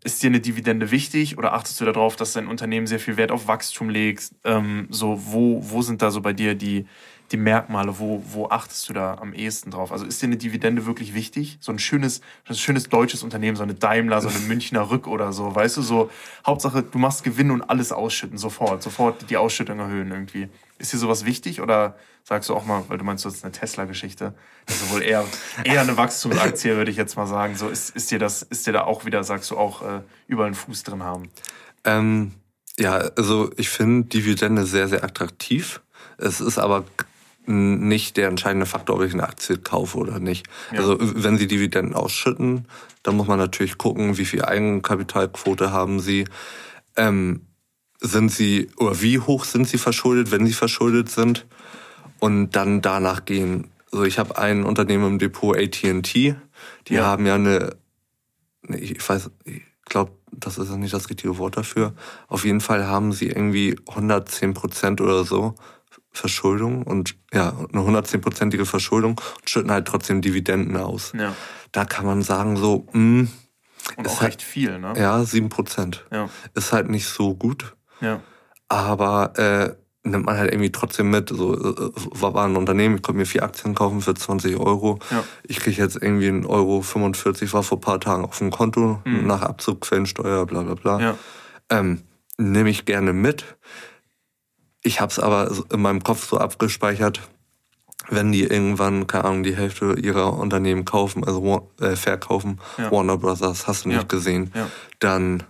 ist dir eine Dividende wichtig oder achtest du darauf, dass dein Unternehmen sehr viel Wert auf Wachstum legt? Ähm, so, wo, wo sind da so bei dir die, die Merkmale, wo, wo achtest du da am ehesten drauf? Also ist dir eine Dividende wirklich wichtig? So ein schönes, ein schönes deutsches Unternehmen, so eine Daimler, so eine Münchner Rück oder so, weißt du, so Hauptsache, du machst Gewinn und alles ausschütten, sofort, sofort die Ausschüttung erhöhen irgendwie. Ist dir sowas wichtig oder sagst du auch mal, weil du meinst, du hast eine Tesla-Geschichte, also wohl eher, eher eine Wachstumsaktie, würde ich jetzt mal sagen. So ist, ist dir das, ist dir da auch wieder, sagst du auch, äh, überall einen Fuß drin haben? Ähm, ja, also ich finde Dividende sehr, sehr attraktiv. Es ist aber nicht der entscheidende Faktor, ob ich eine Aktie kaufe oder nicht. Ja. Also wenn sie Dividenden ausschütten, dann muss man natürlich gucken, wie viel Eigenkapitalquote haben sie. Ähm, sind sie oder wie hoch sind sie verschuldet, wenn sie verschuldet sind und dann danach gehen. Also ich habe ein Unternehmen im Depot AT&T, die ja. haben ja eine, ich weiß, ich glaube, das ist nicht das richtige Wort dafür. Auf jeden Fall haben sie irgendwie 110 Prozent oder so Verschuldung und ja, eine 110-prozentige Verschuldung und schütten halt trotzdem Dividenden aus. Ja. Da kann man sagen, so, mh, hm, und auch halt, recht viel, ne? Ja, 7 Prozent. Ja. Ist halt nicht so gut. Ja. Aber äh, nimmt man halt irgendwie trotzdem mit. So, äh, war ein Unternehmen, ich konnte mir vier Aktien kaufen für 20 Euro. Ja. Ich kriege jetzt irgendwie einen Euro 45, war vor ein paar Tagen auf dem Konto, mhm. nach Abzug Quellensteuer, bla bla bla. Ja. Ähm, Nehme ich gerne mit. Ich habe es aber in meinem Kopf so abgespeichert, wenn die irgendwann, keine Ahnung, die Hälfte ihrer Unternehmen kaufen, also äh, verkaufen, ja. Warner Brothers, hast du nicht ja. gesehen, ja. dann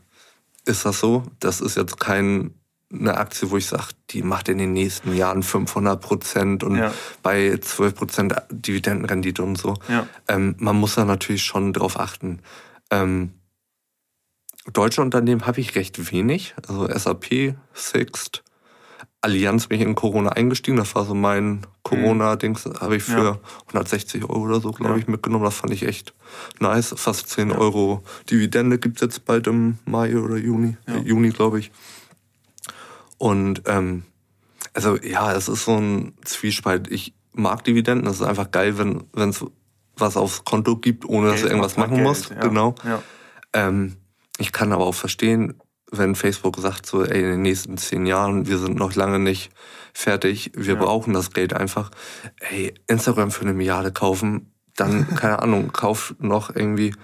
ist das so. Das ist jetzt kein eine Aktie, wo ich sage, die macht in den nächsten Jahren 500 Prozent und ja. bei 12 Prozent Dividendenrendite und so. Ja. Ähm, man muss da natürlich schon drauf achten. Ähm, deutsche Unternehmen habe ich recht wenig, also SAP, Sixt, Allianz bin ich in Corona eingestiegen. Das war so mein Corona-Dings. Habe ich für ja. 160 Euro oder so, glaube ja. ich, mitgenommen. Das fand ich echt nice. Fast 10 ja. Euro Dividende gibt's jetzt bald im Mai oder Juni. Äh, Juni, glaube ich. Und ähm, also ja, es ist so ein Zwiespalt. Ich mag Dividenden. Es ist einfach geil, wenn es was aufs Konto gibt, ohne Geld dass du irgendwas machen Geld, musst. Genau. Ähm, ich kann aber auch verstehen, wenn Facebook sagt, so, ey, in den nächsten zehn Jahren, wir sind noch lange nicht fertig, wir ja. brauchen das Geld einfach, ey, Instagram für eine Milliarde kaufen, dann, keine Ahnung, kauf noch irgendwie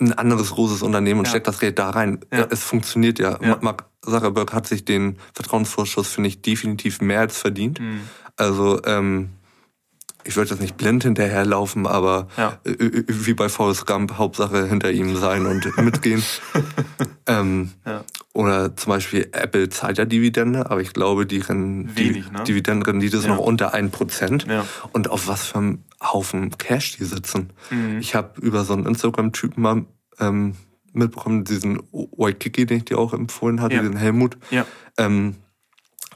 ein anderes großes Unternehmen und ja. steckt das Geld da rein. Ja. Es funktioniert ja. ja. Mark Zuckerberg hat sich den Vertrauensvorschuss, finde ich, definitiv mehr als verdient. Mhm. Also, ähm, ich würde jetzt nicht blind hinterherlaufen, aber ja. Äh, wie bei Forrest Gump, Hauptsache hinter ihm sein und mitgehen. ähm, ja. Oder zum Beispiel Apple zahlt ja Dividende, aber ich glaube, die, Wenig, die ne? Dividendenrendite ist ja. noch unter 1%. Ja. Und auf was für einem Haufen Cash die sitzen. Mhm. Ich habe über so einen Instagram-Typen mal ähm, mitbekommen, diesen Waikiki, den ich dir auch empfohlen hatte, den Helmut. Ähm,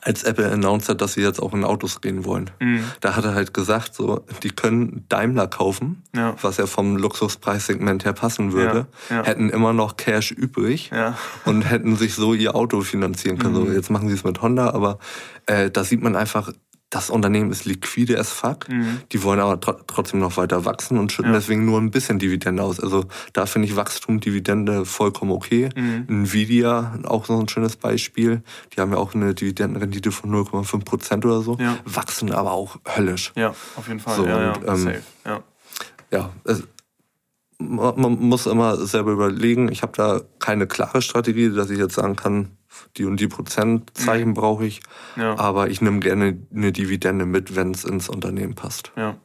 als Apple announced hat, dass sie jetzt auch in Autos gehen wollen. Mhm. Da hat er halt gesagt, so, die können Daimler kaufen, ja. was ja vom Luxuspreissegment her passen würde, ja. Ja. hätten immer noch Cash übrig und hätten sich so ihr Auto finanzieren können. Mhm. So, jetzt machen sie es mit Honda, aber äh, da sieht man einfach, das Unternehmen ist liquide as fuck. Mhm. Die wollen aber tr trotzdem noch weiter wachsen und schütten ja. deswegen nur ein bisschen Dividende aus. Also da finde ich Wachstum, Dividende vollkommen okay. Mhm. Nvidia, auch so ein schönes Beispiel. Die haben ja auch eine Dividendenrendite von 0,5 Prozent oder so. Ja. Wachsen aber auch höllisch. Ja, auf jeden Fall. So, ja, und, ähm, Safe. ja. ja es, man muss immer selber überlegen. Ich habe da keine klare Strategie, dass ich jetzt sagen kann, die und die Prozentzeichen mhm. brauche ich. Ja. Aber ich nehme gerne eine Dividende mit, wenn es ins Unternehmen passt. Ja.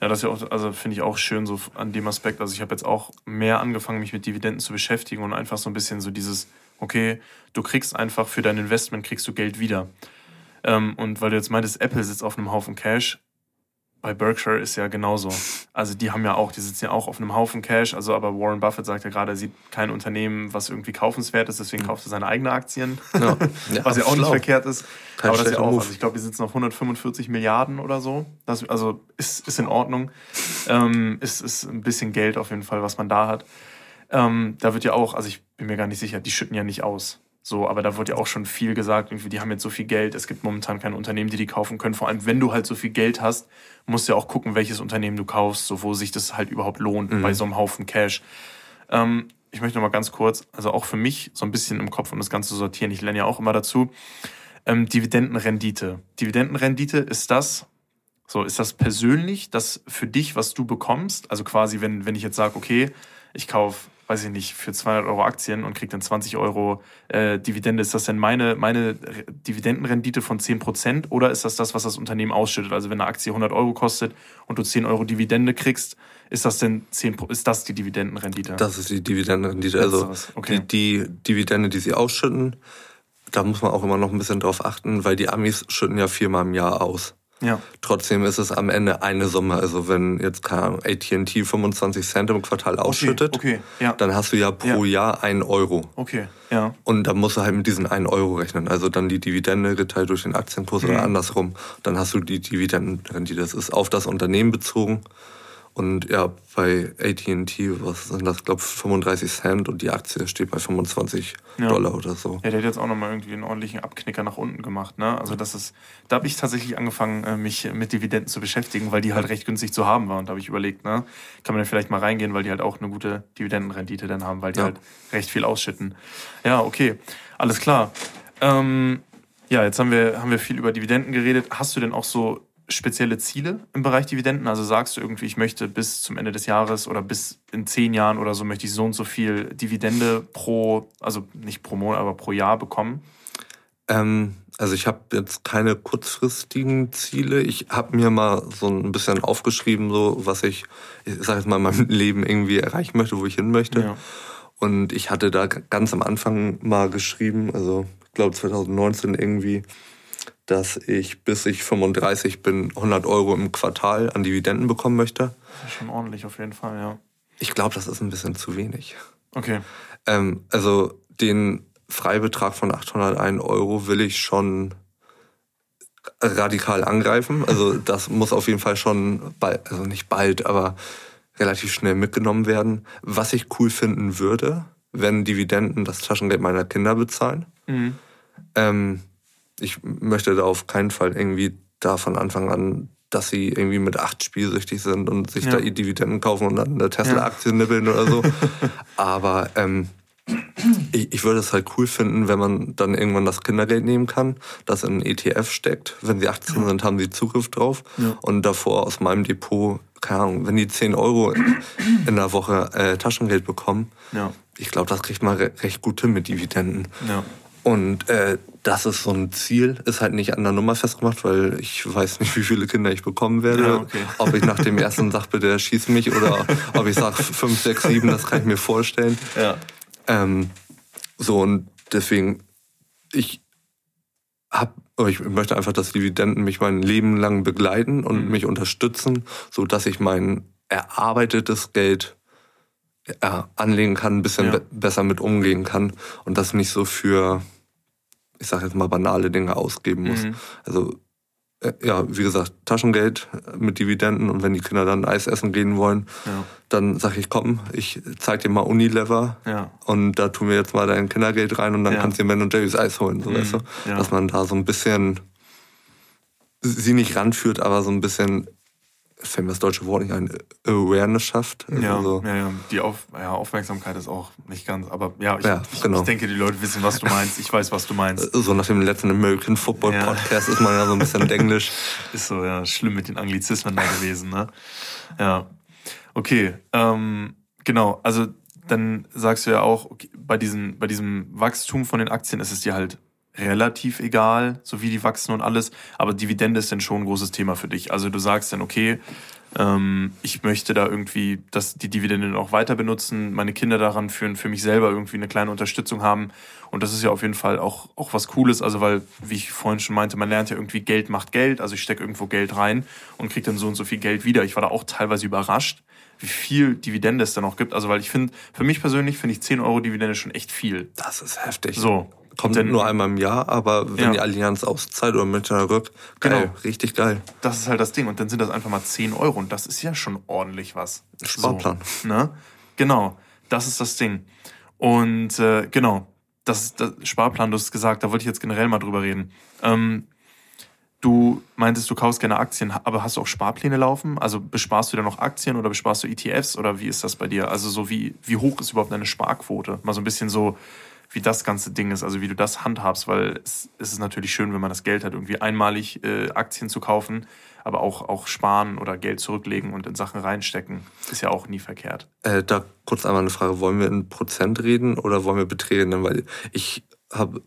Ja, das ist ja auch, also finde ich auch schön so an dem Aspekt. Also ich habe jetzt auch mehr angefangen, mich mit Dividenden zu beschäftigen und einfach so ein bisschen so dieses, okay, du kriegst einfach für dein Investment kriegst du Geld wieder. Ähm, und weil du jetzt meintest, Apple sitzt auf einem Haufen Cash, bei Berkshire ist ja genauso. Also die haben ja auch, die sitzen ja auch auf einem Haufen Cash. Also aber Warren Buffett sagt ja gerade, er sieht kein Unternehmen, was irgendwie kaufenswert ist, deswegen kauft er seine eigenen Aktien. Ja. Ja, was ja auch schlau. nicht verkehrt ist. Kein aber das ist ja auch, also ich glaube, die sitzen auf 145 Milliarden oder so. Das, also ist, ist in Ordnung. Ähm, ist, ist ein bisschen Geld auf jeden Fall, was man da hat. Ähm, da wird ja auch, also ich bin mir gar nicht sicher, die schütten ja nicht aus. So, aber da wird ja auch schon viel gesagt, irgendwie, die haben jetzt so viel Geld, es gibt momentan keine Unternehmen, die die kaufen können. Vor allem, wenn du halt so viel Geld hast, musst du ja auch gucken, welches Unternehmen du kaufst, so wo sich das halt überhaupt lohnt mhm. bei so einem Haufen Cash. Ähm, ich möchte noch mal ganz kurz, also auch für mich so ein bisschen im Kopf, um das Ganze zu sortieren, ich lerne ja auch immer dazu, ähm, Dividendenrendite. Dividendenrendite ist das, so ist das persönlich, das für dich, was du bekommst, also quasi, wenn, wenn ich jetzt sage, okay, ich kaufe weiß ich nicht, für 200 Euro Aktien und kriege dann 20 Euro äh, Dividende. Ist das denn meine, meine Dividendenrendite von 10% oder ist das das, was das Unternehmen ausschüttet? Also wenn eine Aktie 100 Euro kostet und du 10 Euro Dividende kriegst, ist das denn 10, ist das die Dividendenrendite? Das ist die Dividendenrendite. Also okay. die, die Dividende, die sie ausschütten, da muss man auch immer noch ein bisschen drauf achten, weil die Amis schütten ja viermal im Jahr aus. Ja. Trotzdem ist es am Ende eine Summe. Also wenn jetzt AT&T 25 Cent im Quartal ausschüttet, okay, okay. Ja. dann hast du ja pro ja. Jahr einen Euro. Okay, ja. Und da musst du halt mit diesen einen Euro rechnen. Also dann die Dividende geteilt durch den Aktienkurs mhm. oder andersrum. Dann hast du die Dividendenrendite. Das ist auf das Unternehmen bezogen. Und ja, bei AT&T, was sind das, glaube 35 Cent und die Aktie steht bei 25 ja. Dollar oder so. Ja, der hat jetzt auch nochmal irgendwie einen ordentlichen Abknicker nach unten gemacht. Ne? Also das ist, da habe ich tatsächlich angefangen, äh, mich mit Dividenden zu beschäftigen, weil die halt recht günstig zu haben war. Und da habe ich überlegt, ne, kann man dann vielleicht mal reingehen, weil die halt auch eine gute Dividendenrendite dann haben, weil die ja. halt recht viel ausschütten. Ja, okay, alles klar. Ähm, ja, jetzt haben wir, haben wir viel über Dividenden geredet. Hast du denn auch so spezielle Ziele im Bereich Dividenden? Also sagst du irgendwie, ich möchte bis zum Ende des Jahres oder bis in zehn Jahren oder so möchte ich so und so viel Dividende pro, also nicht pro Monat, aber pro Jahr bekommen? Ähm, also ich habe jetzt keine kurzfristigen Ziele. Ich habe mir mal so ein bisschen aufgeschrieben, so was ich, ich sage jetzt mal, in meinem Leben irgendwie erreichen möchte, wo ich hin möchte. Ja. Und ich hatte da ganz am Anfang mal geschrieben, also ich glaube 2019 irgendwie, dass ich bis ich 35 bin 100 Euro im Quartal an Dividenden bekommen möchte. Das ist schon ordentlich auf jeden Fall, ja. Ich glaube, das ist ein bisschen zu wenig. Okay. Ähm, also den Freibetrag von 801 Euro will ich schon radikal angreifen. Also das muss auf jeden Fall schon bald, also nicht bald, aber relativ schnell mitgenommen werden. Was ich cool finden würde, wenn Dividenden das Taschengeld meiner Kinder bezahlen. Mhm. Ähm, ich möchte da auf keinen Fall irgendwie da von Anfang an, dass sie irgendwie mit acht spielsüchtig sind und sich ja. da Dividenden kaufen und dann eine Tesla-Aktie ja. nibbeln oder so. Aber ähm, ich, ich würde es halt cool finden, wenn man dann irgendwann das Kindergeld nehmen kann, das in einen ETF steckt. Wenn sie 18 ja. sind, haben sie Zugriff drauf. Und davor aus meinem Depot, keine Ahnung, wenn die 10 Euro in der Woche äh, Taschengeld bekommen, ich glaube, das kriegt man re recht gut hin mit Dividenden. Ja. Und äh, das ist so ein Ziel, ist halt nicht an der Nummer festgemacht, weil ich weiß nicht, wie viele Kinder ich bekommen werde. Ja, okay. Ob ich nach dem ersten sage, bitte schieß mich oder ob ich sage 5, 6, 7, das kann ich mir vorstellen. Ja. Ähm, so und deswegen, ich hab, ich möchte einfach, dass Dividenden mich mein Leben lang begleiten und mhm. mich unterstützen, so dass ich mein erarbeitetes Geld ja, anlegen kann, ein bisschen ja. be besser mit umgehen kann und das nicht so für ich sage jetzt mal, banale Dinge ausgeben muss. Mhm. Also äh, ja, wie gesagt, Taschengeld mit Dividenden und wenn die Kinder dann Eis essen gehen wollen, ja. dann sage ich, komm, ich zeig dir mal Unilever ja. und da tun wir jetzt mal dein Kindergeld rein und dann ja. kannst du dir Ben und Jerry's Eis holen, so mhm. weißt du? Dass man da so ein bisschen sie nicht ranführt, aber so ein bisschen fällt mir das deutsche Wort nicht ein, Awareness schafft. Also ja, so. ja, ja, die Auf, ja, Aufmerksamkeit ist auch nicht ganz, aber ja, ich, ja genau. ich, denke, die Leute wissen, was du meinst. Ich weiß, was du meinst. So nach dem letzten American Football Podcast ja. ist man ja so ein bisschen Englisch. Ist so, ja, schlimm mit den Anglizismen da gewesen, ne? Ja. Okay, ähm, genau, also dann sagst du ja auch, okay, bei, diesen, bei diesem Wachstum von den Aktien ist es dir halt relativ egal, so wie die wachsen und alles. Aber Dividende ist dann schon ein großes Thema für dich. Also du sagst dann, okay, ähm, ich möchte da irgendwie dass die Dividende auch weiter benutzen, meine Kinder daran führen, für mich selber irgendwie eine kleine Unterstützung haben. Und das ist ja auf jeden Fall auch, auch was Cooles. Also, weil, wie ich vorhin schon meinte, man lernt ja irgendwie Geld macht Geld. Also ich stecke irgendwo Geld rein und kriege dann so und so viel Geld wieder. Ich war da auch teilweise überrascht, wie viel Dividende es da noch gibt. Also, weil ich finde, für mich persönlich finde ich 10 Euro Dividende schon echt viel. Das ist heftig. So. Kommt Denn- nur einmal im Jahr, aber wenn Ja. die Allianz auszahlt oder Münchner Rück, geil, Genau. richtig geil. Das ist halt das Ding. Und dann sind das einfach mal 10 Euro. Und das ist ja schon ordentlich was. Sparplan. So, ne? Genau. Das ist das Ding. Und äh, genau. Das ist das Sparplan, du hast gesagt, da wollte ich jetzt generell mal drüber reden. Ähm, du meintest, du kaufst gerne Aktien, aber hast du auch Sparpläne laufen? Also besparst du da noch Aktien oder besparst du ETFs oder wie ist das bei dir? Also so wie, wie hoch ist überhaupt deine Sparquote? Mal so ein bisschen so, wie das ganze Ding ist, also wie du das handhabst, weil es, es ist natürlich schön, wenn man das Geld hat, irgendwie einmalig äh, Aktien zu kaufen, aber auch, auch sparen oder Geld zurücklegen und in Sachen reinstecken, ist ja auch nie verkehrt. Äh, da kurz einmal eine Frage, wollen wir in Prozent reden oder wollen wir Beträge nennen? Weil ich habe,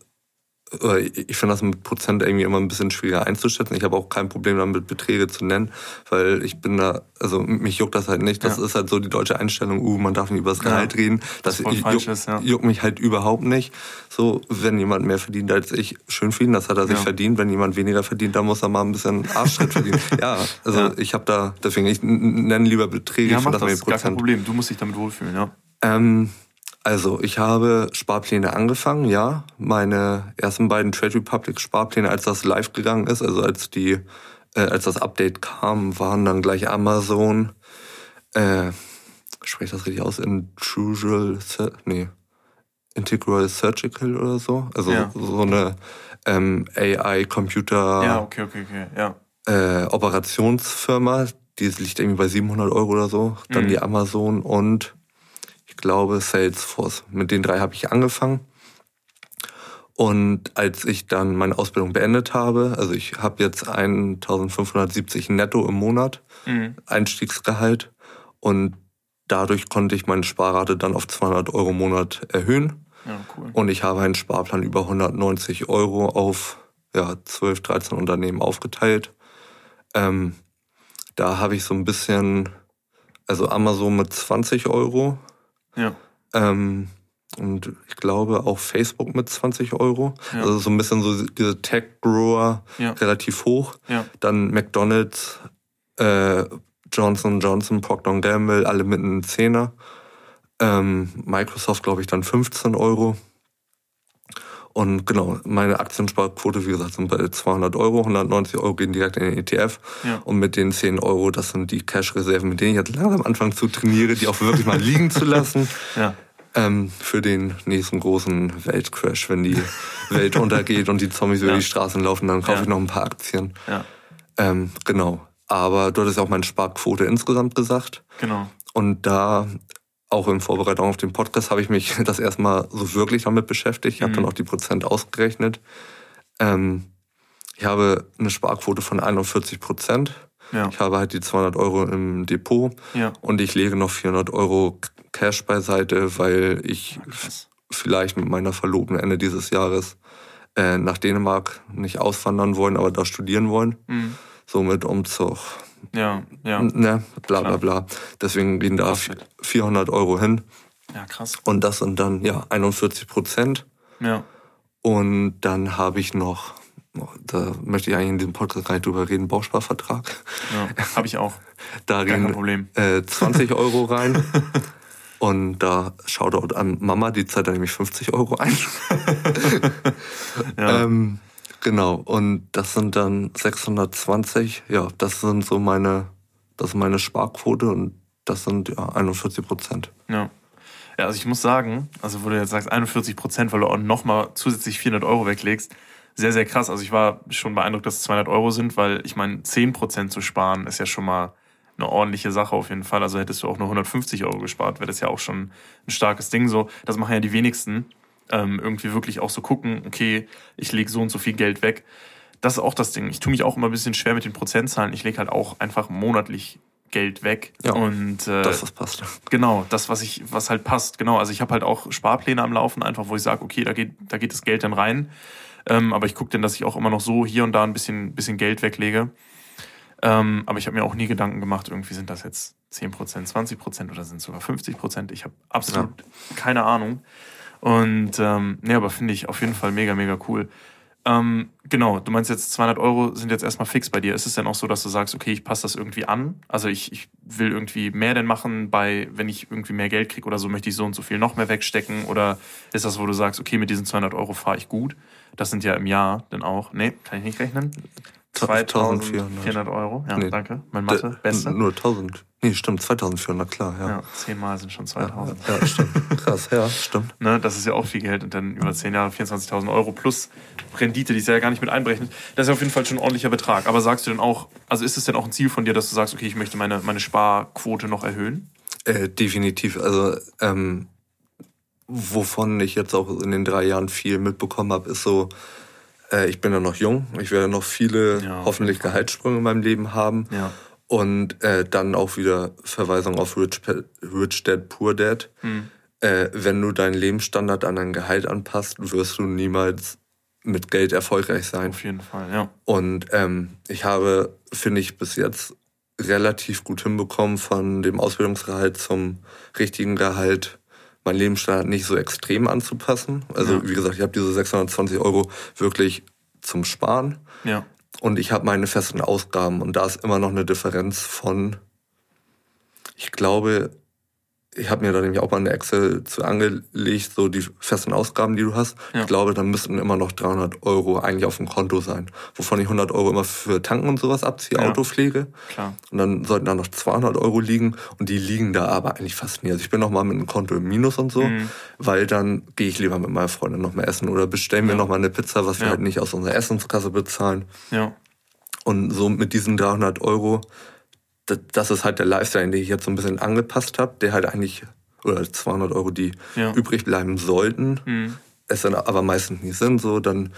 ich finde das mit Prozent irgendwie immer ein bisschen schwieriger einzuschätzen. Ich habe auch kein Problem damit, Beträge zu nennen, weil ich bin da, also mich juckt das halt nicht. Das Ja. ist halt so die deutsche Einstellung, uh, man darf nicht über das Gehalt reden. Das voll juckt, ist, ja. juckt mich halt überhaupt nicht. So, wenn jemand mehr verdient als ich, schön für ihn, das hat er sich Ja. verdient. Wenn jemand weniger verdient, dann muss er mal ein bisschen Arschtritt verdienen. Ja, also Ja. ich habe da, deswegen, ich nenne lieber Beträge, Ja, ich mach finde das, das gar kein. Problem. Du musst dich damit wohlfühlen, ja. Ähm, also, ich habe Sparpläne angefangen, ja. Meine ersten beiden Trade Republic Sparpläne, als das live gegangen ist, also als die, äh, als das Update kam, waren dann gleich Amazon, äh, spreche ich das richtig aus? Intrusual, nee, Integral Surgical oder so. Also Ja. so eine ähm, AI-Computer Ja, okay, okay, okay, ja. äh, Operationsfirma, die liegt irgendwie bei 700 Euro oder so. Dann Mhm. die Amazon und glaube Salesforce. Mit den drei habe ich angefangen. Und als ich dann meine Ausbildung beendet habe, also ich habe jetzt 1570 netto im Monat, Mhm. Einstiegsgehalt. Und dadurch konnte ich meine Sparrate dann auf 200 Euro im Monat erhöhen. Ja, cool. Und ich habe einen Sparplan über 190 Euro auf ja, 12, 13 Unternehmen aufgeteilt. Ähm, da habe ich so ein bisschen, also Amazon mit 20 Euro Ja, ähm, und ich glaube auch Facebook mit 20 Euro. Ja. Also so ein bisschen so diese Tech-Grower Ja. relativ hoch. ja, Dann McDonald's, äh, Johnson Johnson, Procter Gamble, alle mit einem Zehner. Ähm, Microsoft, glaube ich, dann 15 Euro. Und genau, meine Aktiensparquote, wie gesagt, sind bei 200 Euro. 190 Euro gehen direkt in den ETF. Ja. Und mit den 10 Euro, das sind die Cash-Reserven, mit denen ich jetzt langsam anfange zu trainieren, die auch wirklich mal liegen zu lassen. ja. Ähm, für den nächsten großen Weltcrash, wenn die Welt untergeht und die Zombies über Ja. die Straßen laufen, dann kaufe ich noch ein paar Aktien. Ähm, genau. Aber du hattest ja auch meine Sparquote insgesamt gesagt. genau. Und da, auch in Vorbereitung auf den Podcast, habe ich mich das erstmal so wirklich damit beschäftigt. Ich habe Mhm. dann auch die Prozent ausgerechnet. Ähm, ich habe eine Sparquote von 41 Prozent. Ja, Ich habe halt die 200 Euro im Depot ja. und ich lege noch 400 Euro Cash beiseite, weil ich Krass. vielleicht mit meiner Verlobten Ende dieses Jahres äh, nach Dänemark nicht auswandern wollen, aber da studieren wollen. Mhm. So mit Umzug. Ja, ja. Ne, bla bla bla. Deswegen gehen da Kostet. 400 Euro hin. Ja, krass. Und das sind dann ja 41 Prozent. Ja, Und dann habe ich noch, da möchte ich eigentlich in diesem Podcast gar nicht drüber reden, Bausparvertrag. ja. Habe ich auch. Da Gar gehen Problem. äh, 20 Euro rein. Und da Shoutout an Mama, die zahlt da nämlich 50 Euro ein. Ja, Ähm, genau, und das sind dann 620. Ja, das sind so meine, das ist meine Sparquote und das sind ja 41 Prozent. ja. Ja, also ich muss sagen, also wo du jetzt sagst 41 Prozent, weil du auch nochmal zusätzlich 400 Euro weglegst, sehr, sehr krass. Also ich war schon beeindruckt, dass es 200 Euro sind, weil ich meine, 10 Prozent zu sparen ist ja schon mal eine ordentliche Sache auf jeden Fall. Also hättest du auch nur 150 Euro gespart, wäre das ja auch schon ein starkes Ding so. Das machen ja die wenigsten. Ähm, irgendwie wirklich auch so gucken, okay, ich lege so und so viel Geld weg. Das ist auch das Ding. Ich tue mich auch immer ein bisschen schwer mit den Prozentzahlen. Ich lege halt auch einfach monatlich Geld weg. Ja, und äh, Das, was passt. Genau, das, was ich, was halt passt, genau. Also ich habe halt auch Sparpläne am Laufen, einfach wo ich sage, okay, da geht, da geht das Geld dann rein. Ähm, aber ich gucke dann, dass ich auch immer noch so hier und da ein bisschen, bisschen Geld weglege. Ähm, aber ich habe mir auch nie Gedanken gemacht, irgendwie sind das jetzt 10%, 20% oder sind es sogar 50%. Ich habe absolut ja. keine Ahnung. Und ähm, nee, aber finde ich auf jeden Fall mega, mega cool. Ähm, genau, du meinst jetzt 200 Euro sind jetzt erstmal fix bei dir. Ist es denn auch so, dass du sagst, okay, ich passe das irgendwie an? Also ich, ich will irgendwie mehr denn machen bei, wenn ich irgendwie mehr Geld kriege oder so, möchte ich so und so viel noch mehr wegstecken? Oder ist das, wo du sagst, okay, mit diesen 200 Euro fahre ich gut? Das sind ja im Jahr dann auch. Nee, kann ich nicht rechnen. 2400 Euro. Ja, nee, danke. Mein Mathe, beste. Nur 1000. Nee, stimmt, 2400, klar, ja. Ja, zehnmal sind schon 2000. Ja, ja stimmt. Krass, ja, stimmt. Ne, das ist ja auch viel Geld und dann über 10 Jahre 24.000 Euro plus Rendite, die ist ja gar nicht mit einberechnet. Das ist auf jeden Fall schon ein ordentlicher Betrag. Aber sagst du denn auch, also ist es denn auch ein Ziel von dir, dass du sagst, okay, ich möchte meine, meine Sparquote noch erhöhen? Äh, definitiv. Also, ähm, wovon ich jetzt auch in den drei Jahren viel mitbekommen habe, ist so, äh, ich bin ja noch jung, ich werde noch viele ja, hoffentlich Gehaltssprünge in meinem Leben haben. Ja. Und äh, dann auch wieder Verweisung auf Rich, Rich Dad, Poor Dad. Mhm. Äh, wenn du deinen Lebensstandard an dein Gehalt anpasst, wirst du niemals mit Geld erfolgreich sein. Auf jeden Fall, ja. Und ähm, ich habe, finde ich, bis jetzt relativ gut hinbekommen, von dem Ausbildungsgehalt zum richtigen Gehalt mein Lebensstandard nicht so extrem anzupassen. Also ja. wie gesagt, ich habe diese 620 Euro wirklich zum Sparen. Ja. Und ich habe meine festen Ausgaben und da ist immer noch eine Differenz von, ich glaube, ich habe mir da nämlich auch mal eine Excel zu angelegt, so die festen Ausgaben, die du hast. Ja. Ich glaube, dann müssten immer noch 300 Euro eigentlich auf dem Konto sein, wovon ich 100 Euro immer für Tanken und sowas abziehe, ja. Autopflege. Klar. Und dann sollten da noch 200 Euro liegen und die liegen da aber eigentlich fast nie. Also ich bin noch mal mit einem Konto im Minus und so, mhm. weil dann gehe ich lieber mit meiner Freundin noch mal essen oder bestellen ja. wir noch mal eine Pizza, was wir halt nicht aus unserer Essenskasse bezahlen. Ja. Und so mit diesen 300 Euro das ist halt der Lifestyle, den ich jetzt so ein bisschen angepasst habe, der halt eigentlich, oder 200 Euro, die ja. übrig bleiben sollten, mhm. es dann aber meistens nicht sind, so, dann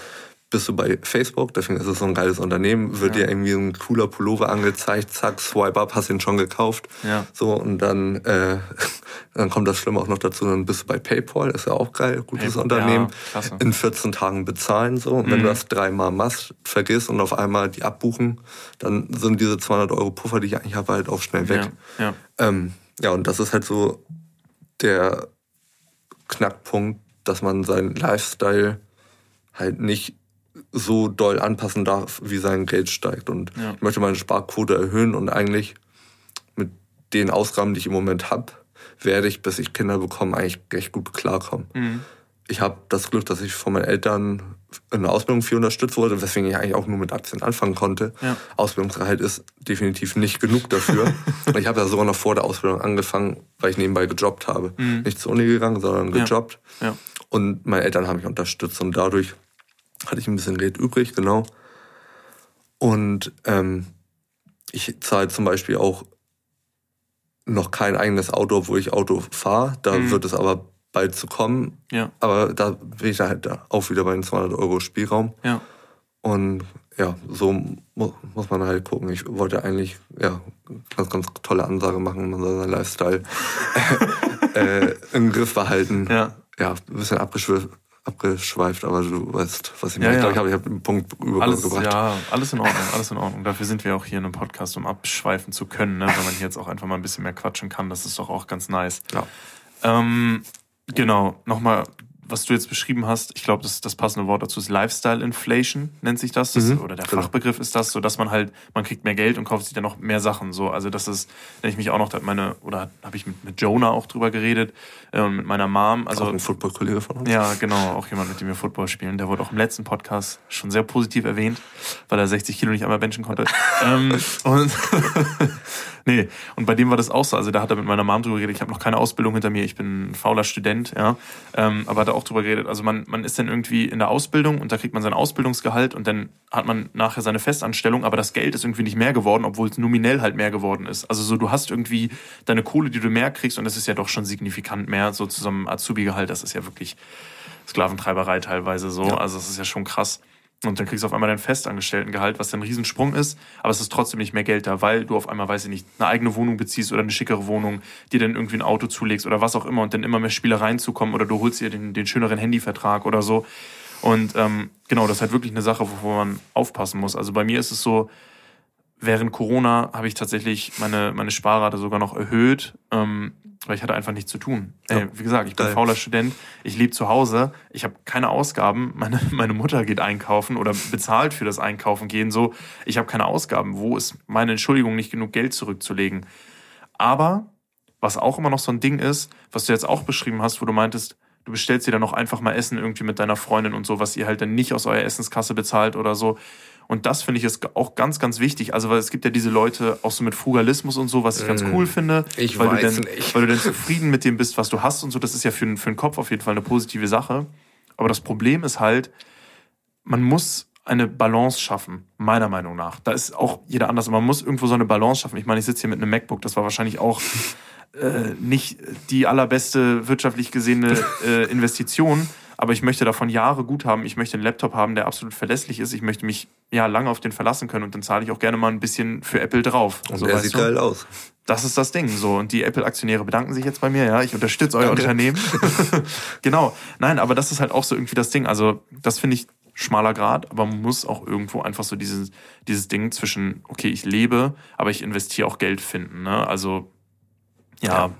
bist du bei Facebook, deswegen ist es so ein geiles Unternehmen, wird ja. dir irgendwie ein cooler Pullover angezeigt, zack, swipe up, hast ihn schon gekauft. Ja. So, und dann, äh, dann kommt das Schlimme auch noch dazu, dann bist du bei PayPal, ist ja auch geil, gutes PayPal, Unternehmen. Ja, in 14 Tagen bezahlen, so. Und mhm. wenn du das dreimal machst, vergisst und auf einmal die abbuchen, dann sind diese 200 Euro Puffer, die ich eigentlich habe, halt auch schnell weg. Ja, ja. Ähm, ja und das ist halt so der Knackpunkt, dass man seinen Lifestyle halt nicht so doll anpassen darf, wie sein Geld steigt. Und ja. ich möchte meine Sparquote erhöhen und eigentlich mit den Ausgaben, die ich im Moment habe, werde ich, bis ich Kinder bekomme, eigentlich recht gut klarkommen. Mhm. Ich habe das Glück, dass ich von meinen Eltern in der Ausbildung viel unterstützt wurde, weswegen ich eigentlich auch nur mit Aktien anfangen konnte. Ja. Ausbildungsgehalt ist definitiv nicht genug dafür. ich habe ja sogar noch vor der Ausbildung angefangen, weil ich nebenbei gejobbt habe. Mhm. Nicht zur Uni gegangen, sondern gejobbt. Ja. Ja. Und meine Eltern haben mich unterstützt und dadurch hatte ich ein bisschen Geld übrig, genau. Und ähm, ich zahle zum Beispiel auch noch kein eigenes Auto, obwohl ich Auto fahre. Da mhm. wird es aber bald zu kommen. Ja. Aber da bin ich da halt auch wieder bei den 200 Euro Spielraum. Ja. Und ja, so mu muss man halt gucken. Ich wollte eigentlich ja ganz, ganz tolle Ansage machen, man soll seinen Lifestyle äh, im Griff behalten. Ja. Ja, ein bisschen abgeschwifft abgeschweift, aber du weißt, was ich meine. Ja, ja. Ich glaube, ich habe den Punkt übergebracht. Ja, alles in Ordnung, alles in Ordnung. Dafür sind wir auch hier in einem Podcast, um abschweifen zu können, ne? wenn man hier jetzt auch einfach mal ein bisschen mehr quatschen kann. Das ist doch auch ganz nice. Ja. Ähm, genau, nochmal was du jetzt beschrieben hast, ich glaube, das, das passende Wort dazu ist Lifestyle Inflation, nennt sich das. das mhm, oder der genau. Fachbegriff ist das, so dass man halt, man kriegt mehr Geld und kauft sich dann noch mehr Sachen. So, also das ist, wenn ich mich auch noch, meine, oder habe ich mit, mit Jonah auch drüber geredet, äh, mit meiner Mom. Also, auch ein Football-Kollege von uns. Ja, genau, auch jemand, mit dem wir Football spielen. Der wurde auch im letzten Podcast schon sehr positiv erwähnt, weil er 60 Kilo nicht einmal benchen konnte. ähm, und nee, und bei dem war das auch so. Also da hat er mit meiner Mom drüber geredet, ich habe noch keine Ausbildung hinter mir, ich bin ein fauler Student, ja. Ähm, aber hat er auch drüber geredet. Also man, man ist dann irgendwie in der Ausbildung und da kriegt man sein Ausbildungsgehalt und dann hat man nachher seine Festanstellung, aber das Geld ist irgendwie nicht mehr geworden, obwohl es nominell halt mehr geworden ist. Also so, du hast irgendwie deine Kohle, die du mehr kriegst und das ist ja doch schon signifikant mehr, so zu so einem Azubi-Gehalt, das ist ja wirklich Sklaventreiberei teilweise so. Ja. Also das ist ja schon krass. Und dann kriegst du auf einmal dein Festangestelltengehalt, was ein Riesensprung ist, aber es ist trotzdem nicht mehr Geld da, weil du auf einmal, weiß ich nicht, eine eigene Wohnung beziehst oder eine schickere Wohnung, dir dann irgendwie ein Auto zulegst oder was auch immer und dann immer mehr Spielereien zukommen oder du holst dir den, den schöneren Handyvertrag oder so. Und ähm, genau, das ist halt wirklich eine Sache, wo man aufpassen muss. Also bei mir ist es so, während Corona habe ich tatsächlich meine, meine Sparrate sogar noch erhöht, ähm, weil ich hatte einfach nichts zu tun. Ey, wie gesagt, ich bin fauler Student, ich lebe zu Hause, ich habe keine Ausgaben, meine, meine Mutter geht einkaufen oder bezahlt für das Einkaufen gehen, so, ich habe keine Ausgaben. Wo ist meine Entschuldigung, nicht genug Geld zurückzulegen? Aber, was auch immer noch so ein Ding ist, was du jetzt auch beschrieben hast, wo du meintest, du bestellst dir dann noch einfach mal Essen irgendwie mit deiner Freundin und so, was ihr halt dann nicht aus eurer Essenskasse bezahlt oder so. Und das finde ich ist auch ganz, ganz wichtig. Also, weil es gibt ja diese Leute auch so mit Frugalismus und so, was ich ganz mm. cool finde. Ich weil weiß du denn, nicht. Weil du dann zufrieden mit dem bist, was du hast und so. Das ist ja für, für den Kopf auf jeden Fall eine positive Sache. Aber das Problem ist halt, man muss eine Balance schaffen, meiner Meinung nach. Da ist auch jeder anders. Man muss irgendwo so eine Balance schaffen. Ich meine, ich sitze hier mit einem MacBook, das war wahrscheinlich auch äh, nicht die allerbeste wirtschaftlich gesehene äh, Investition aber ich möchte davon Jahre gut haben. Ich möchte einen Laptop haben, der absolut verlässlich ist. Ich möchte mich ja lange auf den verlassen können und dann zahle ich auch gerne mal ein bisschen für Apple drauf. Und so, der sieht du? geil aus. Das ist das Ding. So und die Apple-Aktionäre bedanken sich jetzt bei mir. Ja, ich unterstütze euer Danke. Unternehmen. genau. Nein, aber das ist halt auch so irgendwie das Ding. Also das finde ich schmaler Grad, aber man muss auch irgendwo einfach so dieses, dieses Ding zwischen, okay, ich lebe, aber ich investiere auch Geld finden. Ne? Also ja.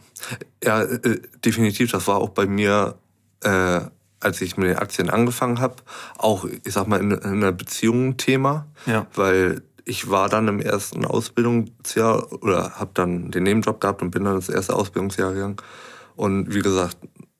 Ja, ja äh, definitiv. Das war auch bei mir äh, als ich mit den Aktien angefangen habe, auch, ich sag mal, in, in einer Beziehung Thema. Ja. Weil ich war dann im ersten Ausbildungsjahr oder habe dann den Nebenjob gehabt und bin dann das erste Ausbildungsjahr gegangen. Und wie gesagt,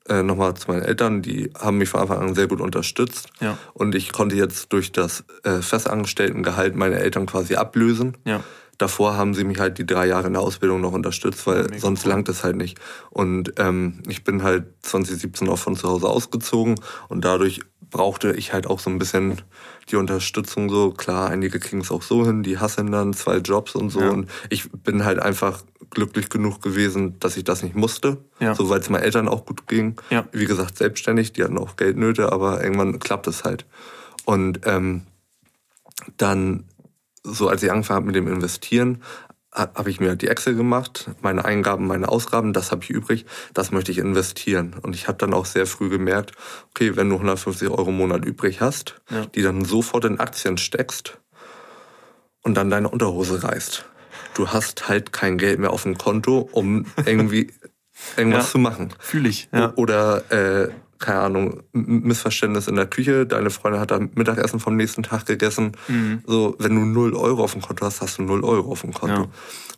äh, nochmal zu meinen Eltern, die haben mich von Anfang an sehr gut unterstützt. Ja. Und ich konnte jetzt durch das äh, Festangestelltengehalt meine Eltern quasi ablösen. Ja davor haben sie mich halt die drei Jahre in der Ausbildung noch unterstützt, weil Mega sonst cool. langt es halt nicht. Und ähm, ich bin halt 2017 auch von zu Hause ausgezogen und dadurch brauchte ich halt auch so ein bisschen die Unterstützung so. Klar, einige kriegen es auch so hin, die hassen dann zwei Jobs und so. Ja. Und ich bin halt einfach glücklich genug gewesen, dass ich das nicht musste. Ja. So, weil es meinen Eltern auch gut ging. Ja. Wie gesagt, selbstständig, die hatten auch Geldnöte, aber irgendwann klappt es halt. Und ähm, dann so als ich angefangen habe mit dem Investieren, habe ich mir die Excel gemacht, meine Eingaben, meine Ausgaben, das habe ich übrig, das möchte ich investieren. Und ich habe dann auch sehr früh gemerkt, okay, wenn du 150 Euro im Monat übrig hast, ja. die dann sofort in Aktien steckst und dann deine Unterhose reißt. Du hast halt kein Geld mehr auf dem Konto, um irgendwie irgendwas ja, zu machen. Fühle ich. Ja. Oder äh, keine Ahnung, Missverständnis in der Küche, deine Freundin hat da Mittagessen vom nächsten Tag gegessen. Mhm. So, wenn du null Euro auf dem Konto hast, hast du null Euro auf dem Konto. Ja.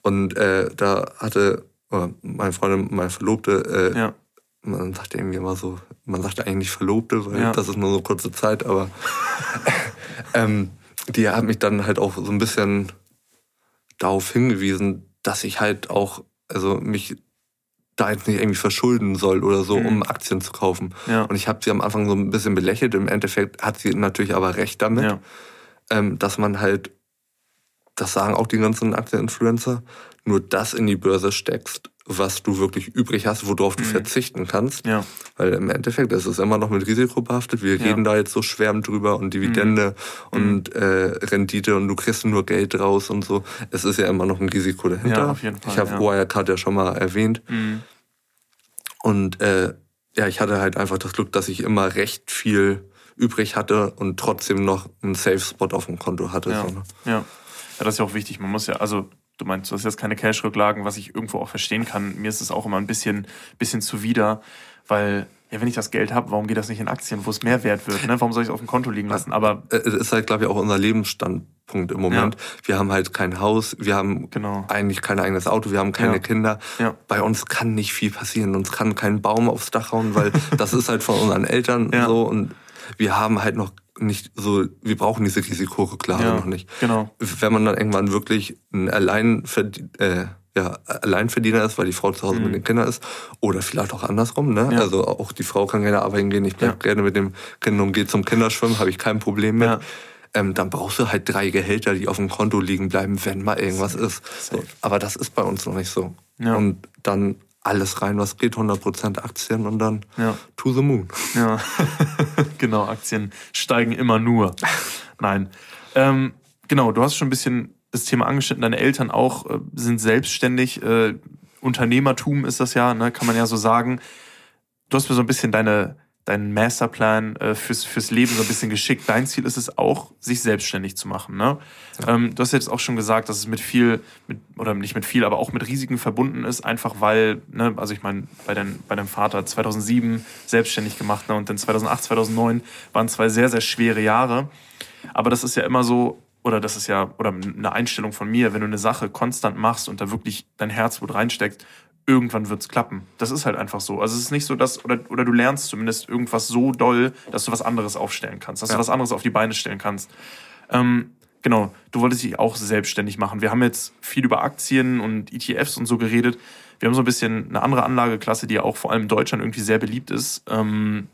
Und äh, da hatte meine Freundin, meine Verlobte, äh, ja. man sagt irgendwie immer so, man sagt eigentlich nicht Verlobte, weil ja. das ist nur so kurze Zeit, aber ähm, die hat mich dann halt auch so ein bisschen darauf hingewiesen, dass ich halt auch, also mich da jetzt nicht irgendwie verschulden soll oder so, mhm. um Aktien zu kaufen. Ja. Und ich habe sie am Anfang so ein bisschen belächelt. Im Endeffekt hat sie natürlich aber recht damit, ja. ähm, dass man halt, das sagen auch die ganzen Aktieninfluencer, nur das in die Börse steckst, was du wirklich übrig hast, worauf du mhm. verzichten kannst. Ja. Weil im Endeffekt ist es immer noch mit Risiko behaftet. Wir ja. reden da jetzt so schwärmend drüber und Dividende mhm. und äh, Rendite und du kriegst nur Geld raus und so. Es ist ja immer noch ein Risiko dahinter. Ja, auf jeden Fall, ich habe ja. Wirecard ja schon mal erwähnt. Mhm. Und äh, ja, ich hatte halt einfach das Glück, dass ich immer recht viel übrig hatte und trotzdem noch einen Safe-Spot auf dem Konto hatte. Ja. So, ne? ja. ja, das ist ja auch wichtig. Man muss ja, also du meinst, du hast jetzt keine Cash-Rücklagen, was ich irgendwo auch verstehen kann. Mir ist es auch immer ein bisschen, bisschen zuwider, weil ja, wenn ich das Geld habe, warum geht das nicht in Aktien, wo es mehr wert wird? Ne? Warum soll ich es auf dem Konto liegen lassen? Aber es ist halt, glaube ich, auch unser Lebensstandpunkt im Moment. Ja. Wir haben halt kein Haus, wir haben genau. eigentlich kein eigenes Auto, wir haben keine ja. Kinder. Ja. Bei uns kann nicht viel passieren, uns kann kein Baum aufs Dach hauen, weil das ist halt von unseren Eltern so und wir haben halt noch nicht so, wir brauchen diese Risikorücklage ja, noch nicht. Genau. Wenn man dann irgendwann wirklich ein Alleinverdiener, äh, ja, Alleinverdiener ist, weil die Frau zu Hause mhm. mit den Kindern ist, oder vielleicht auch andersrum, ne? Ja. Also auch die Frau kann gerne arbeiten gehen, ich bleib ja. gerne mit dem Kind und gehe zum Kinderschwimmen, habe ich kein Problem mit. Ähm, dann brauchst du halt drei Gehälter, die auf dem Konto liegen bleiben, wenn mal irgendwas ist. So. Aber das ist bei uns noch nicht so. Und dann alles rein, was geht, 100% Aktien und dann ja. to the moon. Ja, genau, Aktien steigen immer nur. Nein. Ähm, genau, du hast schon ein bisschen das Thema angeschnitten, deine Eltern auch äh, sind selbstständig, äh, Unternehmertum ist das ja, ne, kann man ja so sagen. Du hast mir so ein bisschen deine, deinen Masterplan äh, fürs, fürs Leben so ein bisschen geschickt. Dein Ziel ist es auch, sich selbstständig zu machen. Ne? Ja. Ähm, du hast jetzt auch schon gesagt, dass es mit viel, mit, oder nicht mit viel, aber auch mit Risiken verbunden ist, einfach weil, ne, also ich meine, bei, dein, bei deinem Vater 2007 selbstständig gemacht ne, und dann 2008, 2009 waren zwei sehr, sehr schwere Jahre. Aber das ist ja immer so, oder das ist ja, oder eine Einstellung von mir, wenn du eine Sache konstant machst und da wirklich dein Herzblut reinsteckst, irgendwann wird's klappen. Das ist halt einfach so. Also es ist nicht so, dass, oder, oder du lernst zumindest irgendwas so doll, dass du was anderes aufstellen kannst, dass ja. du was anderes auf die Beine stellen kannst. Ähm, genau, du wolltest dich auch selbstständig machen. Wir haben jetzt viel über Aktien und ETFs und so geredet. Wir haben so ein bisschen eine andere Anlageklasse, die ja auch vor allem in Deutschland irgendwie sehr beliebt ist. Ähm,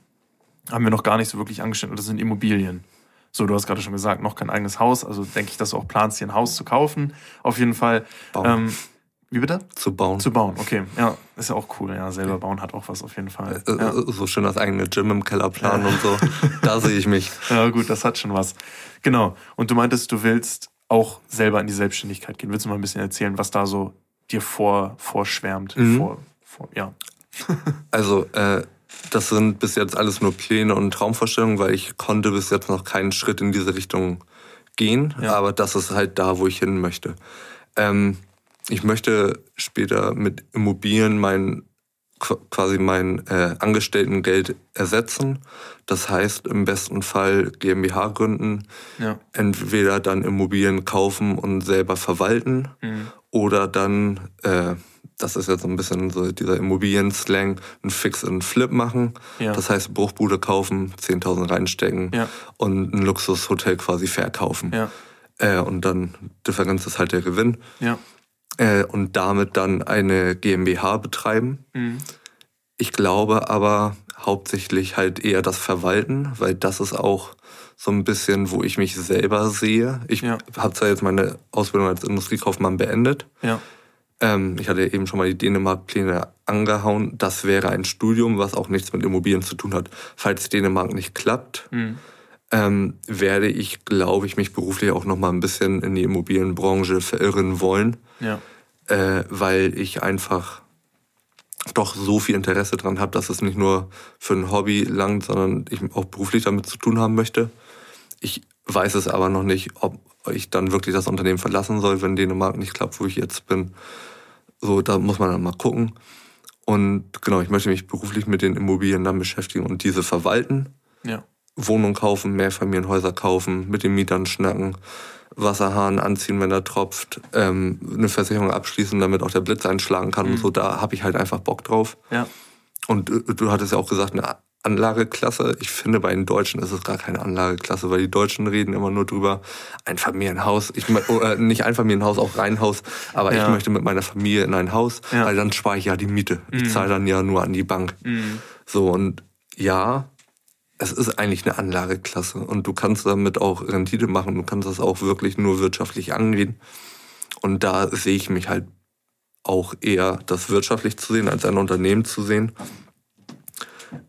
haben wir noch gar nicht so wirklich angestellt. Und das sind Immobilien. So, du hast gerade schon gesagt, noch kein eigenes Haus. Also denke ich, dass du auch planst, hier ein Haus zu kaufen. Auf jeden Fall. Ähm, wie bitte? Zu bauen. Zu bauen, okay. Ja, ist ja auch cool. Ja, selber bauen hat auch was auf jeden Fall. Äh, ja. So schön das eigene Gym im Keller planen ja. und so. Da sehe ich mich. Ja, gut, das hat schon was. Genau. Und du meintest, du willst auch selber in die Selbstständigkeit gehen. Willst du mal ein bisschen erzählen, was da so dir vor, vorschwärmt? Mhm. Vor, vor, ja. Also, äh, das sind bis jetzt alles nur Pläne und Traumvorstellungen, weil ich konnte bis jetzt noch keinen Schritt in diese Richtung gehen. Ja. Aber das ist halt da, wo ich hin möchte. Ähm, ich möchte später mit Immobilien mein quasi mein äh, Angestelltengeld ersetzen. Das heißt, im besten Fall GmbH gründen, ja. entweder dann Immobilien kaufen und selber verwalten mhm. oder dann, äh, das ist jetzt so ein bisschen so dieser Immobilien-Slang, ein Fix und Flip machen. Ja. Das heißt, Bruchbude kaufen, 10.000 reinstecken ja. und ein Luxushotel quasi verkaufen. Äh, und dann Differenz ist halt der Gewinn. Äh, und damit dann eine GmbH betreiben. Mhm. Ich glaube aber hauptsächlich halt eher das Verwalten, weil das ist auch so ein bisschen, wo ich mich selber sehe. Ich ja. habe zwar jetzt meine Ausbildung als Industriekaufmann beendet. Ja. Ähm, ich hatte eben schon mal die Dänemark-Pläne angehauen. Das wäre ein Studium, was auch nichts mit Immobilien zu tun hat. Falls Dänemark nicht klappt, mhm. Ähm, werde ich, glaube ich, mich beruflich auch noch mal ein bisschen in die Immobilienbranche verirren wollen. Ja äh, weil ich einfach doch so viel Interesse daran habe, dass es nicht nur für ein Hobby langt, sondern ich auch beruflich damit zu tun haben möchte. Ich weiß es aber noch nicht, ob ich dann wirklich das Unternehmen verlassen soll, wenn Dänemark nicht klappt, wo ich jetzt bin. So, da muss man dann mal gucken. Und genau, ich möchte mich beruflich mit den Immobilien dann beschäftigen und diese verwalten. Ja. Wohnung kaufen, Mehrfamilienhäuser kaufen, mit den Mietern schnacken, Wasserhahn anziehen, wenn er tropft, ähm, eine Versicherung abschließen, damit auch der Blitz einschlagen kann mhm. und so. Da habe ich halt einfach Bock drauf. Ja. Und äh, du hattest ja auch gesagt, eine Anlageklasse. Ich finde, bei den Deutschen ist es gar keine Anlageklasse, weil die Deutschen reden immer nur drüber, ein Familienhaus. Ich, äh, nicht ein Familienhaus, auch Reihenhaus. Aber ja. ich möchte mit meiner Familie in ein Haus, ja. weil dann spare ich ja die Miete. Ich mhm. zahle dann ja nur an die Bank. Mhm. So, und ja, es ist eigentlich eine Anlageklasse und du kannst damit auch Rendite machen, du kannst das auch wirklich nur wirtschaftlich angehen. Und da sehe ich mich halt auch eher, das wirtschaftlich zu sehen, als ein Unternehmen zu sehen.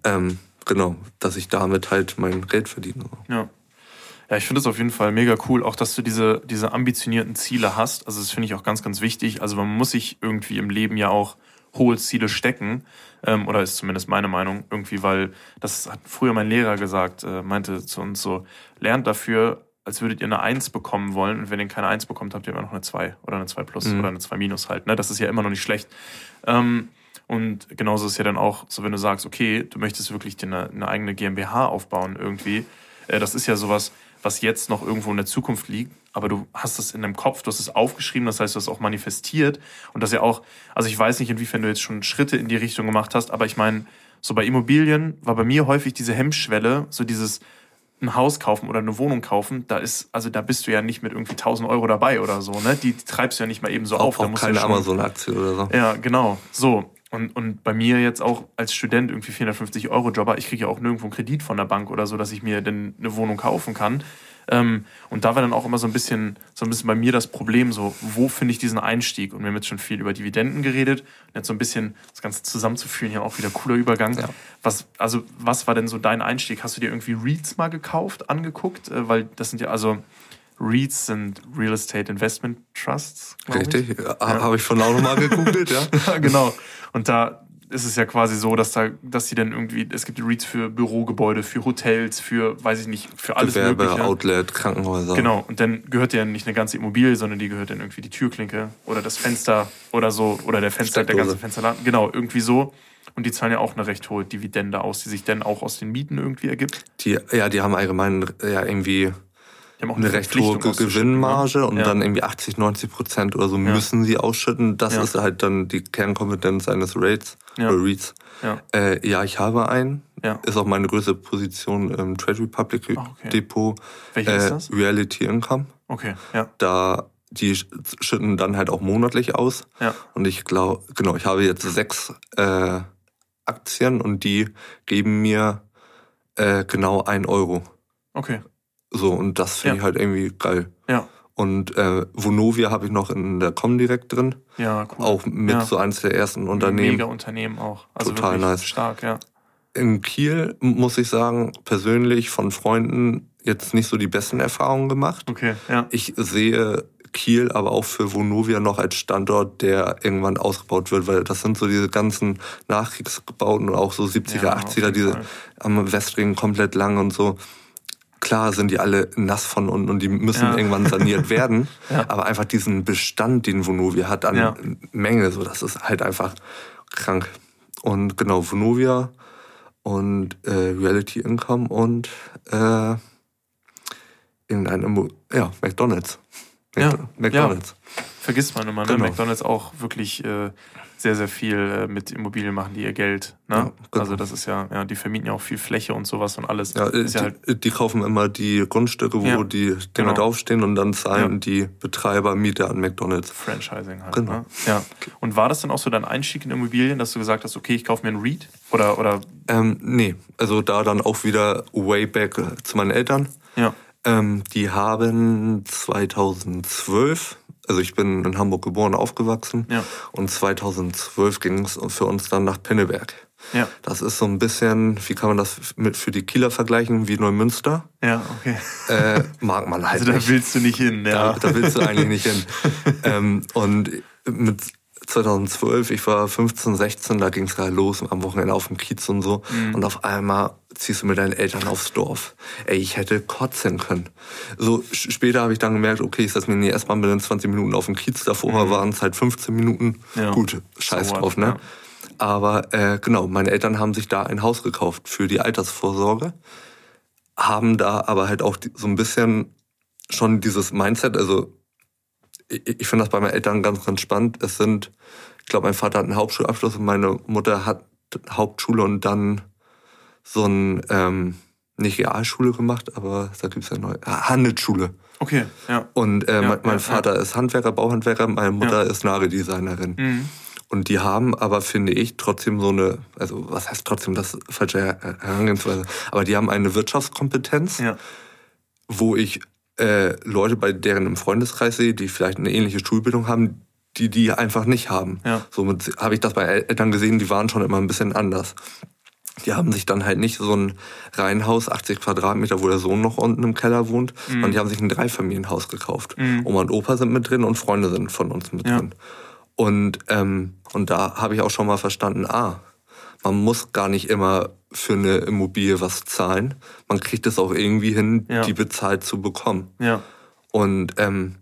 Ähm, genau, dass ich damit halt mein Geld verdiene. Ja. Ja, ich finde es auf jeden Fall mega cool, auch dass du diese, diese ambitionierten Ziele hast. Also das finde ich auch ganz, ganz wichtig. Also man muss sich irgendwie im Leben ja auch hohe Ziele stecken. Ähm, oder ist zumindest meine Meinung irgendwie, weil das hat früher mein Lehrer gesagt, äh, meinte zu uns so, lernt dafür, als würdet ihr eine Eins bekommen wollen und wenn ihr keine Eins bekommt, habt ihr immer noch eine Zwei oder eine Zwei plus mhm. oder eine Zwei minus halt. Ne? Das ist ja immer noch nicht schlecht. Ähm, und genauso ist ja dann auch so, wenn du sagst, okay, du möchtest wirklich dir eine, eine eigene GmbH aufbauen irgendwie. Äh, das ist ja sowas, was jetzt noch irgendwo in der Zukunft liegt, aber du hast es in deinem Kopf, du hast es aufgeschrieben, das heißt, du hast es auch manifestiert und das ja auch, also ich weiß nicht, inwiefern du jetzt schon Schritte in die Richtung gemacht hast, aber ich meine, so bei Immobilien war bei mir häufig diese Hemmschwelle, so dieses ein Haus kaufen oder eine Wohnung kaufen, da ist, also da bist du ja nicht mit irgendwie 1000 Euro dabei oder so, ne? Die, die treibst du ja nicht mal eben so auch, auf. Auch keine Amazon-Aktie oder so. Ja, genau. So. Und, und bei mir jetzt auch als Student irgendwie 450 Euro Jobber, ich kriege ja auch nirgendwo einen Kredit von der Bank oder so, dass ich mir denn eine Wohnung kaufen kann. Ähm, und da war dann auch immer so ein bisschen, so ein bisschen bei mir das Problem, so, wo finde ich diesen Einstieg? Und wir haben jetzt schon viel über Dividenden geredet. Und jetzt so ein bisschen das Ganze zusammenzuführen, hier auch wieder cooler Übergang. Ja. Was, also, was war denn so dein Einstieg? Hast du dir irgendwie REITs mal gekauft, angeguckt? Äh, weil das sind ja, also, REITs sind Real Estate Investment Trusts. Richtig, ja. habe ich von auch nochmal gegoogelt, ja. genau. Und da, ist es ja quasi so, dass da, dass sie dann irgendwie, es gibt Reads für Bürogebäude, für Hotels, für, weiß ich nicht, für alles Gewerbe, Mögliche. Outlet, Krankenhäuser. Genau, und dann gehört ja nicht eine ganze Immobilie, sondern die gehört dann irgendwie die Türklinke oder das Fenster oder so, oder der Fenster, der ganze Fensterladen. Genau, irgendwie so. Und die zahlen ja auch eine recht hohe Dividende aus, die sich dann auch aus den Mieten irgendwie ergibt. Die, ja, die haben allgemein ja irgendwie eine, eine recht hohe Gewinnmarge ne? und ja. dann irgendwie 80, 90 Prozent oder so ja. müssen sie ausschütten. Das ja. ist halt dann die Kernkompetenz eines Rates oder. Ja. Äh, ja, ich habe einen. Ist auch meine größte Position im Trade Republic oh, okay. Depot. Welcher äh, ist das? Reality Income. Okay, ja. Da die schütten dann halt auch monatlich aus. Ja. Und ich glaube, genau, ich habe jetzt sechs äh, Aktien und die geben mir äh, genau ein Euro. Okay. So, und das finde ja. ich halt irgendwie geil. Ja. Und äh, Vonovia habe ich noch in der Comdirect drin. Ja, cool. Auch mit ja. so eines der ersten Unternehmen. Mega Unternehmen auch. Also Total nice. Stark, ja. In Kiel muss ich sagen, persönlich von Freunden jetzt nicht so die besten Erfahrungen gemacht. Okay, ja. Ich sehe Kiel, aber auch für Vonovia noch als Standort, der irgendwann ausgebaut wird, weil das sind so diese ganzen Nachkriegsgebauten und auch so 70er, ja, 80er, diese Fall. am Westring komplett lang und so. Klar sind die alle nass von unten und die müssen ja. irgendwann saniert werden, ja. aber einfach diesen Bestand, den Vonovia hat an ja. Menge, so das ist halt einfach krank. Und genau, Vonovia und äh, Reality Income und äh, irgendein ja, McDonalds. Ja, McDonalds. Ja. Vergisst man immer, ne? Genau. McDonalds auch wirklich äh, sehr, sehr viel äh, mit Immobilien machen, die ihr Geld. Ne? Ja, genau. Also das ist ja, ja, die vermieten ja auch viel Fläche und sowas und alles. Ja, die, ja halt die kaufen immer die Grundstücke, wo ja, die Dinger genau. draufstehen und dann zahlen die Betreiber Miete an McDonalds. Franchising halt. Genau. Ne? Ja. Und war das dann auch so dein Einstieg in Immobilien, dass du gesagt hast, okay, ich kaufe mir einen REIT? Oder, oder? Ähm, nee, also da dann auch wieder way back zu meinen Eltern. Ja. Ähm, die haben 2012, also ich bin in Hamburg geboren, aufgewachsen. Ja. Und 2012 ging es für uns dann nach Pinneberg. Ja. Das ist so ein bisschen, wie kann man das mit für die Kieler vergleichen, wie Neumünster. Ja, okay. Äh, mag man halt Also da nicht. willst du nicht hin, ja. Da, da willst du eigentlich nicht hin. ähm, und mit 2012, ich war 15, 16, da ging es gerade los am Wochenende auf dem Kiez und so. Mhm. Und auf einmal ziehst du mit deinen Eltern aufs Dorf. Ey, ich hätte kotzen können. So später habe ich dann gemerkt, okay, ich setze mir die S-Bahn mit 20 Minuten auf dem Kiez. Davor mhm. waren es halt 15 Minuten. Ja. Gut, scheiß so drauf, ne? Ja. Aber äh, genau, meine Eltern haben sich da ein Haus gekauft für die Altersvorsorge. Haben da aber halt auch so ein bisschen schon dieses Mindset, also ich, ich finde das bei meinen Eltern ganz, ganz spannend. Es sind, ich glaube, mein Vater hat einen Hauptschulabschluss und meine Mutter hat Hauptschule und dann so ein, ähm, nicht Realschule gemacht, aber da gibt es ja neu, Handelsschule. Okay, ja. Und äh, ja, mein, mein ja, Vater ja. ist Handwerker, Bauhandwerker, meine Mutter ist Nageldesignerin. Mhm. Und die haben aber, finde ich, trotzdem so eine, also was heißt trotzdem das falsche Herangehensweise, aber die haben eine Wirtschaftskompetenz, wo ich äh, Leute bei deren im Freundeskreis sehe, die vielleicht eine ähnliche Schulbildung haben, die die einfach nicht haben. Ja. Somit habe ich das bei Eltern gesehen, die waren schon immer ein bisschen anders. Die haben sich dann halt nicht so ein Reihenhaus, 80 Quadratmeter, wo der Sohn noch unten im Keller wohnt, mhm. sondern die haben sich ein Dreifamilienhaus gekauft. Mhm. Oma und Opa sind mit drin und Freunde sind von uns mit ja. drin. Und, ähm, und da habe ich auch schon mal verstanden, ah, man muss gar nicht immer für eine Immobilie was zahlen. Man kriegt es auch irgendwie hin, ja. die bezahlt zu bekommen. Ja. Und ähm,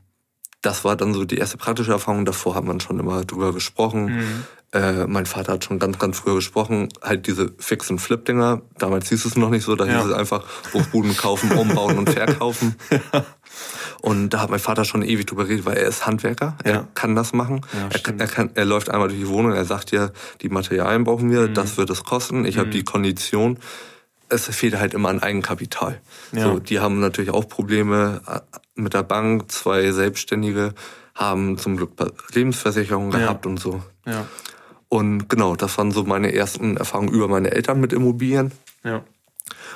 das war dann so die erste praktische Erfahrung. Davor hat man schon immer drüber gesprochen. Mhm. Äh, mein Vater hat schon ganz, ganz früher gesprochen. Halt diese Fix- und Flip-Dinger. Damals hieß es noch nicht so. Da ja. hieß es einfach Hochbuden kaufen, umbauen und verkaufen. ja. Und da hat mein Vater schon ewig drüber geredet, weil er ist Handwerker. Er ja. kann das machen. Er, kann, er, kann, er läuft einmal durch die Wohnung. Er sagt ja, die Materialien brauchen wir. Mhm. Das wird es kosten. Ich mhm. habe die Kondition es fehlt halt immer an Eigenkapital. So, die haben natürlich auch Probleme mit der Bank. Zwei Selbstständige haben zum Glück Lebensversicherung gehabt und so. Und genau, das waren so meine ersten Erfahrungen über meine Eltern mit Immobilien. Ja.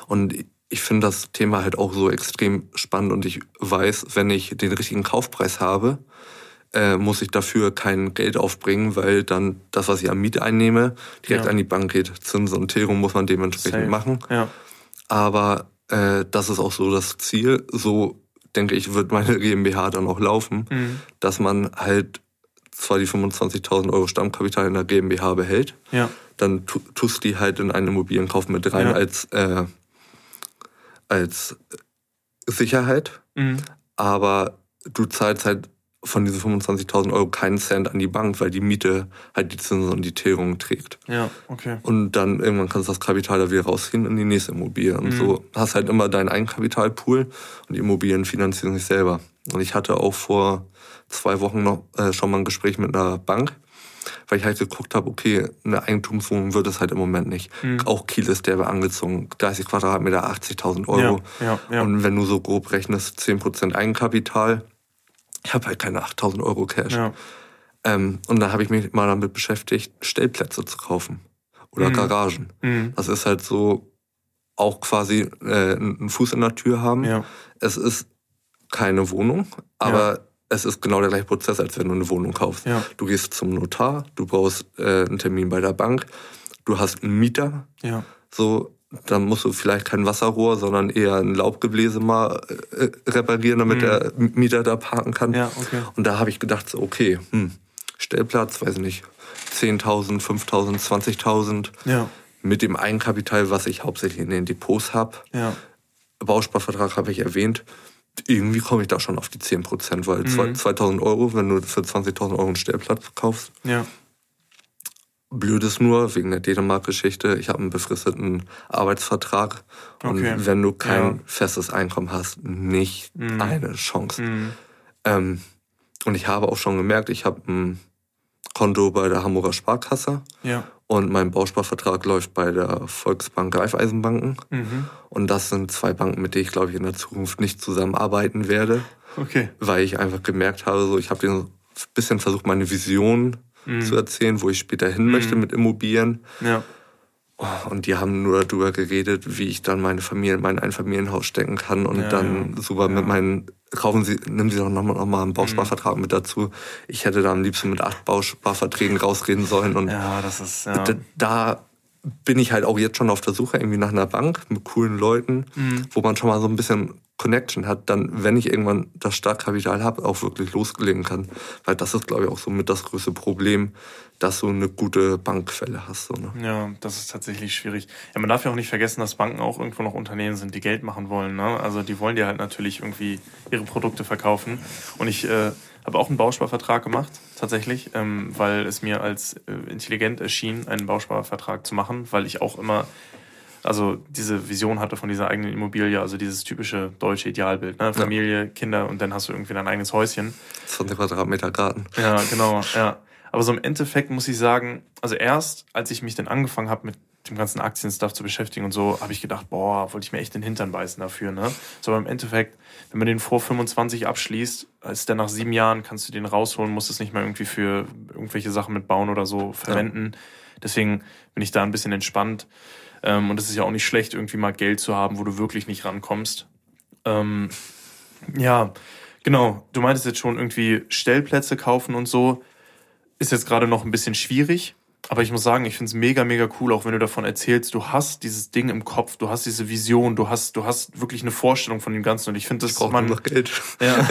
Und ich finde das Thema halt auch so extrem spannend und ich weiß, wenn ich den richtigen Kaufpreis habe, äh, muss ich dafür kein Geld aufbringen, weil dann das, was ich an Miete einnehme, direkt Ja. an die Bank geht. Zinsen und Tilgung muss man dementsprechend Safe. machen. Ja. Aber äh, das ist auch so das Ziel. So denke ich, wird meine GmbH dann auch laufen, Mhm. dass man halt zwar die 25.000 Euro Stammkapital in der GmbH behält, Ja. dann tu- tust die halt in einen Immobilienkauf mit rein Ja. als, äh, als Sicherheit. Mhm. Aber du zahlst halt von diesen 25.000 Euro keinen Cent an die Bank, weil die Miete halt die Zinsen und die Tilgung trägt. Ja, okay. Und dann irgendwann kannst du das Kapital da wieder rausziehen in die nächste Immobilie. Und Mhm. so hast halt immer deinen Eigenkapitalpool und die Immobilien finanzieren sich selber. Und ich hatte auch vor zwei Wochen noch äh, schon mal ein Gespräch mit einer Bank, weil ich halt geguckt habe, okay, eine Eigentumswohnung wird es halt im Moment nicht. Mhm. Auch Kiel ist derbe angezogen, 30 Quadratmeter, 80.000 Euro. Ja, ja, ja. Und wenn du so grob rechnest, 10% Eigenkapital, ich habe halt keine 8.000 Euro Cash. Ähm, und dann habe ich mich mal damit beschäftigt, Stellplätze zu kaufen oder Mhm. Garagen. Mhm. Das ist halt so auch quasi äh, einen Fuß in der Tür haben. Es ist keine Wohnung, aber es ist genau der gleiche Prozess, als wenn du eine Wohnung kaufst. Ja. Du gehst zum Notar, du brauchst äh, einen Termin bei der Bank, du hast einen Mieter, Ja. so dann musst du vielleicht kein Wasserrohr, sondern eher ein Laubgebläse mal äh, reparieren, damit Mhm. der Mieter da parken kann. Ja, okay. Und da habe ich gedacht, so, okay, hm, Stellplatz, weiß nicht, 10.000, 5.000, 20.000 Ja. mit dem Eigenkapital, was ich hauptsächlich in den Depots habe. Ja. Bausparvertrag habe ich erwähnt. Irgendwie komme ich da schon auf die 10 Prozent, weil Mhm. 2.000 Euro, wenn du für 20.000 Euro einen Stellplatz kaufst, Ja. Blöd ist nur, wegen der Dänemark-Geschichte, ich habe einen befristeten Arbeitsvertrag. Und Okay. wenn du kein Ja. festes Einkommen hast, nicht Mhm. eine Chance. Mhm. Ähm, und ich habe auch schon gemerkt, ich habe ein Konto bei der Hamburger Sparkasse Ja. und mein Bausparvertrag läuft bei der Volksbank Raiffeisenbanken. Mhm. Und das sind zwei Banken, mit denen ich, glaube ich, in der Zukunft nicht zusammenarbeiten werde, Okay. weil ich einfach gemerkt habe, so ich habe ein bisschen versucht, meine Vision Mhm. zu erzählen, wo ich später hin möchte mit Immobilien. Ja. Oh, Und die haben nur darüber geredet, wie ich dann meine Familie in mein Einfamilienhaus stecken kann und Ja, dann ja. super Ja. mit meinen, kaufen Sie, nehmen Sie doch nochmal noch mal einen Bausparvertrag mit dazu. Ich hätte da am liebsten mit acht Bausparverträgen rausreden sollen und Ja, das ist, da bin ich halt auch jetzt schon auf der Suche irgendwie nach einer Bank mit coolen Leuten, Mhm. wo man schon mal so ein bisschen Connection hat, dann, wenn ich irgendwann das Startkapital habe, auch wirklich loslegen kann. Weil das ist, glaube ich, auch so mit das größte Problem, dass du eine gute Bankquelle hast. So, ne? Ja, das ist tatsächlich schwierig. Ja, man darf ja auch nicht vergessen, dass Banken auch irgendwo noch Unternehmen sind, die Geld machen wollen. Ne? Also die wollen dir halt natürlich irgendwie ihre Produkte verkaufen. Und ich äh, habe auch einen Bausparvertrag gemacht, tatsächlich, ähm, weil es mir als äh, intelligent erschien, einen Bausparvertrag zu machen, weil ich auch immer also diese Vision hatte von dieser eigenen Immobilie, also dieses typische deutsche Idealbild, ne? Familie, Kinder und dann hast du irgendwie dein eigenes Häuschen. 20 Quadratmeter Garten. Ja, genau, ja. Aber so im Endeffekt muss ich sagen, also erst, als ich mich dann angefangen habe, mit dem ganzen Aktienstuff zu beschäftigen und so, habe ich gedacht, boah, wollte ich mir echt den Hintern beißen dafür, ne? So, aber im Endeffekt, wenn man den vor 25 abschließt, ist dann nach sieben Jahren, kannst du den rausholen, musst es nicht mehr irgendwie für irgendwelche Sachen mit bauen oder so verwenden. Deswegen bin ich da ein bisschen entspannt. Ähm, und es ist ja auch nicht schlecht, irgendwie mal Geld zu haben, wo du wirklich nicht rankommst. Ähm, ja, genau. Du meintest jetzt schon irgendwie Stellplätze kaufen und so. Ist jetzt gerade noch ein bisschen schwierig. Aber ich muss sagen, ich finde es mega, mega cool, auch wenn du davon erzählst, du hast dieses Ding im Kopf, du hast diese Vision, du hast, du hast wirklich eine Vorstellung von dem Ganzen. Und ich finde, das Braucht man noch Geld. ja.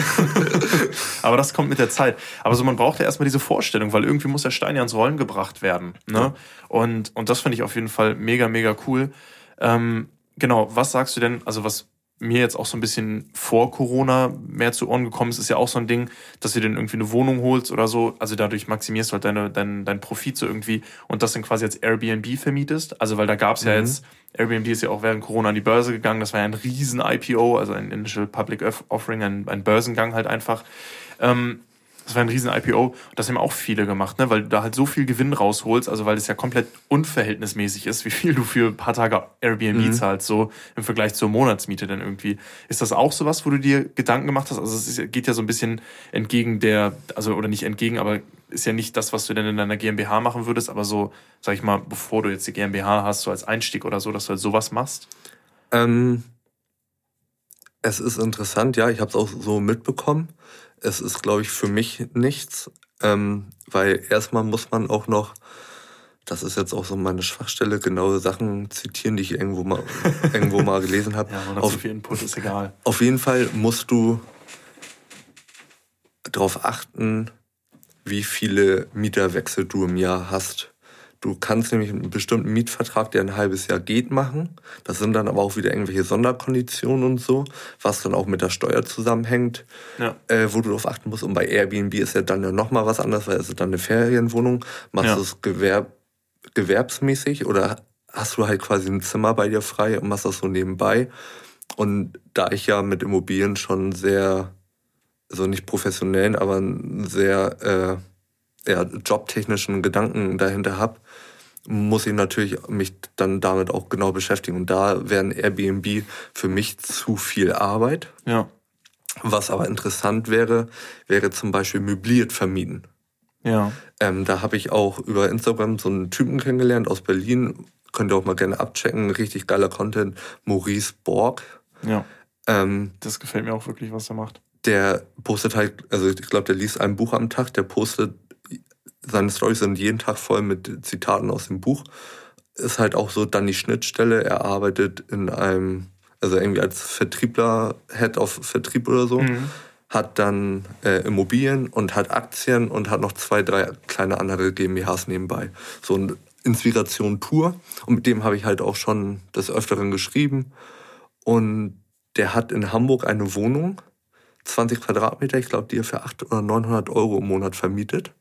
Aber das kommt mit der Zeit. Aber so, man braucht ja erstmal diese Vorstellung, weil irgendwie muss der Stein ja ins Rollen gebracht werden. Ne? Und, und das finde ich auf jeden Fall mega, mega cool. Ähm, genau, was sagst du denn, also was mir jetzt auch so ein bisschen vor Corona mehr zu Ohren gekommen ist, ist ja auch so ein Ding, dass du dir dann irgendwie eine Wohnung holst oder so. Also dadurch maximierst du halt deine, dein, dein Profit so irgendwie und das dann quasi als Airbnb vermietest. Also weil da gab's ja jetzt, Airbnb ist ja auch während Corona an die Börse gegangen, das war ja ein riesen IPO, also ein Initial Public Offering, ein, ein Börsengang halt einfach. Ähm, das war ein riesen IPO. Das haben auch viele gemacht, ne? weil du da halt so viel Gewinn rausholst, also weil es ja komplett unverhältnismäßig ist, wie viel du für ein paar Tage Airbnb zahlst, so im Vergleich zur Monatsmiete dann irgendwie. Ist das auch sowas, wo du dir Gedanken gemacht hast? Also es ist, geht ja so ein bisschen entgegen der, also oder nicht entgegen, aber ist ja nicht das, was du denn in deiner GmbH machen würdest, aber so, sag ich mal, bevor du jetzt die GmbH hast, so als Einstieg oder so, dass du halt sowas machst. Ähm, es ist interessant, ja, ich habe es auch so mitbekommen. Es ist, glaube ich, für mich nichts, ähm, weil erstmal muss man auch noch, das ist jetzt auch so meine Schwachstelle, genaue Sachen zitieren, die ich irgendwo mal, irgendwo mal gelesen habe. Ja, auf, so viel Input, ist egal. auf jeden Fall musst du darauf achten, wie viele Mieterwechsel du im Jahr hast. Du kannst nämlich einen bestimmten Mietvertrag, der ein halbes Jahr geht, machen. Das sind dann aber auch wieder irgendwelche Sonderkonditionen und so, was dann auch mit der Steuer zusammenhängt, ja. äh, wo du darauf achten musst. Und bei Airbnb ist ja dann ja nochmal was anderes, weil es ist dann eine Ferienwohnung. Machst ja. du es gewerb gewerbsmäßig oder hast du halt quasi ein Zimmer bei dir frei und machst das so nebenbei. Und da ich ja mit Immobilien schon sehr, also nicht professionellen, aber sehr äh, ja, jobtechnischen Gedanken dahinter habe, muss ich natürlich mich dann damit auch genau beschäftigen. Und da wäre ein Airbnb für mich zu viel Arbeit. Ja. Was aber interessant wäre, wäre zum Beispiel möbliert vermieten. Ja. Ähm, da habe ich auch über Instagram so einen Typen kennengelernt aus Berlin. Könnt ihr auch mal gerne abchecken. Richtig geiler Content. Maurice Borg. Ja. Ähm, das gefällt mir auch wirklich, was er macht. Der postet halt, also ich glaube, der liest ein Buch am Tag. Der postet seine Storys sind jeden Tag voll mit Zitaten aus dem Buch. Ist halt auch so dann die Schnittstelle. Er arbeitet in einem, also irgendwie als Vertriebler, Head of Vertrieb oder so. Mhm. Hat dann äh, Immobilien und hat Aktien und hat noch zwei, drei kleine andere GmbHs nebenbei. So eine Inspiration pur. Und mit dem habe ich halt auch schon des Öfteren geschrieben. Und der hat in Hamburg eine Wohnung, 20 Quadratmeter, ich glaube, die er für 800 oder 900 Euro im Monat vermietet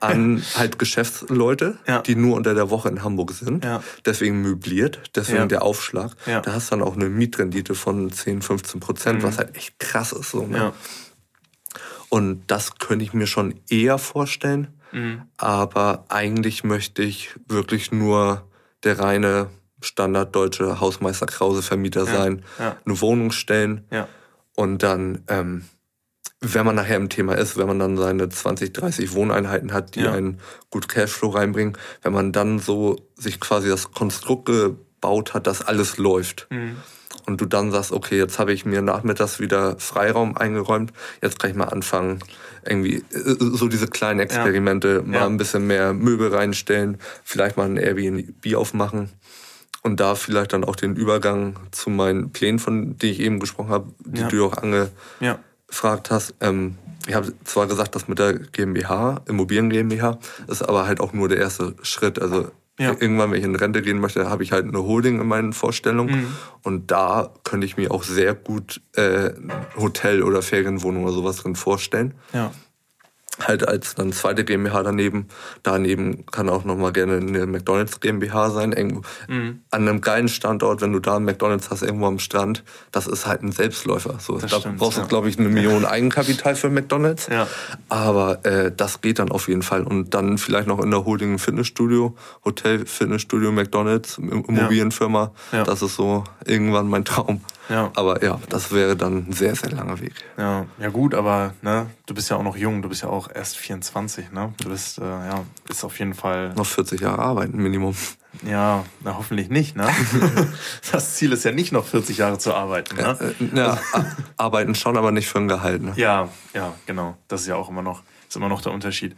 an halt Geschäftsleute, ja. die nur unter der Woche in Hamburg sind. Ja. Deswegen möbliert, deswegen ja. der Aufschlag. Da hast du dann auch eine Mietrendite von 10, 15 Prozent, mhm. was halt echt krass ist. So, ne? Und das könnte ich mir schon eher vorstellen. Mhm. Aber eigentlich möchte ich wirklich nur der reine standarddeutsche Hausmeister Krause Vermieter sein, eine Wohnung stellen und dann ähm, wenn man nachher im Thema ist, wenn man dann seine 20, 30 Wohneinheiten hat, die ja. einen gut Cashflow reinbringen, wenn man dann so sich quasi das Konstrukt gebaut hat, dass alles läuft. Mhm. Und du dann sagst, okay, jetzt habe ich mir nachmittags wieder Freiraum eingeräumt, jetzt kann ich mal anfangen, irgendwie äh, so diese kleinen Experimente, ja. mal ja. ein bisschen mehr Möbel reinstellen, vielleicht mal ein Airbnb aufmachen und da vielleicht dann auch den Übergang zu meinen Plänen, von denen ich eben gesprochen habe, die ja. du auch ange, ja gefragt hast, ähm, ich habe zwar gesagt, das mit der GmbH, Immobilien GmbH, ist aber halt auch nur der erste Schritt. Also ja. irgendwann, wenn ich in Rente gehen möchte, habe ich halt eine Holding in meinen Vorstellungen. Mhm. Und da könnte ich mir auch sehr gut äh, Hotel oder Ferienwohnung oder sowas drin vorstellen. Ja halt als dann zweite GmbH daneben. Daneben kann auch nochmal gerne eine McDonalds GmbH sein, irgendwo mhm. an einem geilen Standort, wenn du da einen McDonalds hast, irgendwo am Strand, das ist halt ein Selbstläufer. So, da stimmt, brauchst du, ja. glaube ich, eine Million Eigenkapital für McDonalds. Ja. Aber äh, das geht dann auf jeden Fall. Und dann vielleicht noch in der Holding ein Fitnessstudio, Hotel, Fitnessstudio, McDonalds, Immobilienfirma. Ja. Das ist so irgendwann mein Traum. Ja. Aber ja, das wäre dann ein sehr, sehr langer Weg. Ja, ja gut, aber ne, du bist ja auch noch jung, du bist ja auch erst 24, ne? Du bist, äh, ja, ist auf jeden Fall. Noch 40 Jahre arbeiten, Minimum. Ja, na hoffentlich nicht, ne? das Ziel ist ja nicht noch 40 Jahre zu arbeiten, ne? Äh, ja, arbeiten schon, aber nicht für ein Gehalt, ne? Ja, ja, genau. Das ist ja auch immer noch, ist immer noch der Unterschied.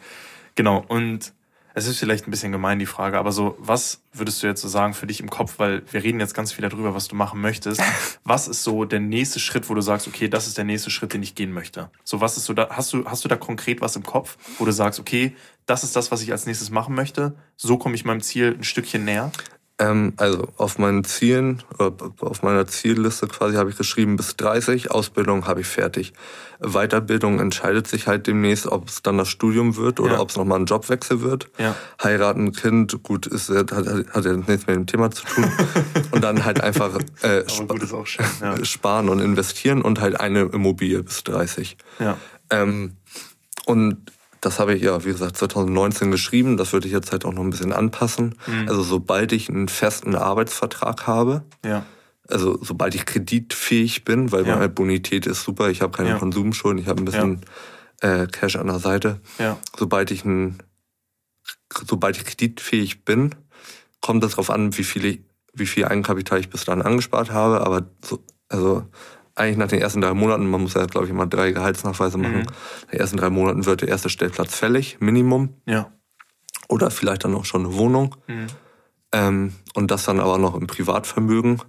Genau, und es ist vielleicht ein bisschen gemein, die Frage, aber so, was würdest du jetzt so sagen für dich im Kopf, weil wir reden jetzt ganz viel darüber, was du machen möchtest. Was ist so der nächste Schritt, wo du sagst, okay, das ist der nächste Schritt, den ich gehen möchte? So, was ist so da, hast du, hast du da konkret was im Kopf, wo du sagst, okay, das ist das, was ich als nächstes machen möchte? So komme ich meinem Ziel ein Stückchen näher? Ähm, also auf meinen Zielen, auf meiner Zielliste quasi habe ich geschrieben, bis 30, Ausbildung habe ich fertig. Weiterbildung entscheidet sich halt demnächst, ob es dann das Studium wird oder ja. ob es nochmal ein Jobwechsel wird. Ja. Heiraten, Kind, gut, ist, hat, hat, ja nichts mit dem Thema zu tun. und dann halt einfach äh, sp schön, ja. sparen und investieren und halt eine Immobilie bis 30. Ja. Ähm, und das habe ich ja, wie gesagt, 2019 geschrieben. Das würde ich jetzt halt auch noch ein bisschen anpassen. Mhm. Also sobald ich einen festen Arbeitsvertrag habe, ja. also sobald ich kreditfähig bin, weil ja. meine Bonität ist super, ich habe keine ja. Konsumschulden, ich habe ein bisschen äh, Cash an der Seite. Sobald ich ein, sobald ich kreditfähig bin, kommt es darauf an, wie viel, ich, wie viel Eigenkapital ich bis dahin angespart habe. Aber so, also eigentlich nach den ersten drei Monaten, man muss ja, glaube ich, immer drei Gehaltsnachweise machen, mhm. nach den ersten drei Monaten wird der erste Stellplatz fällig, Minimum. Ja. Oder vielleicht dann auch schon eine Wohnung. Mhm. Ähm, und das dann aber noch im Privatvermögen.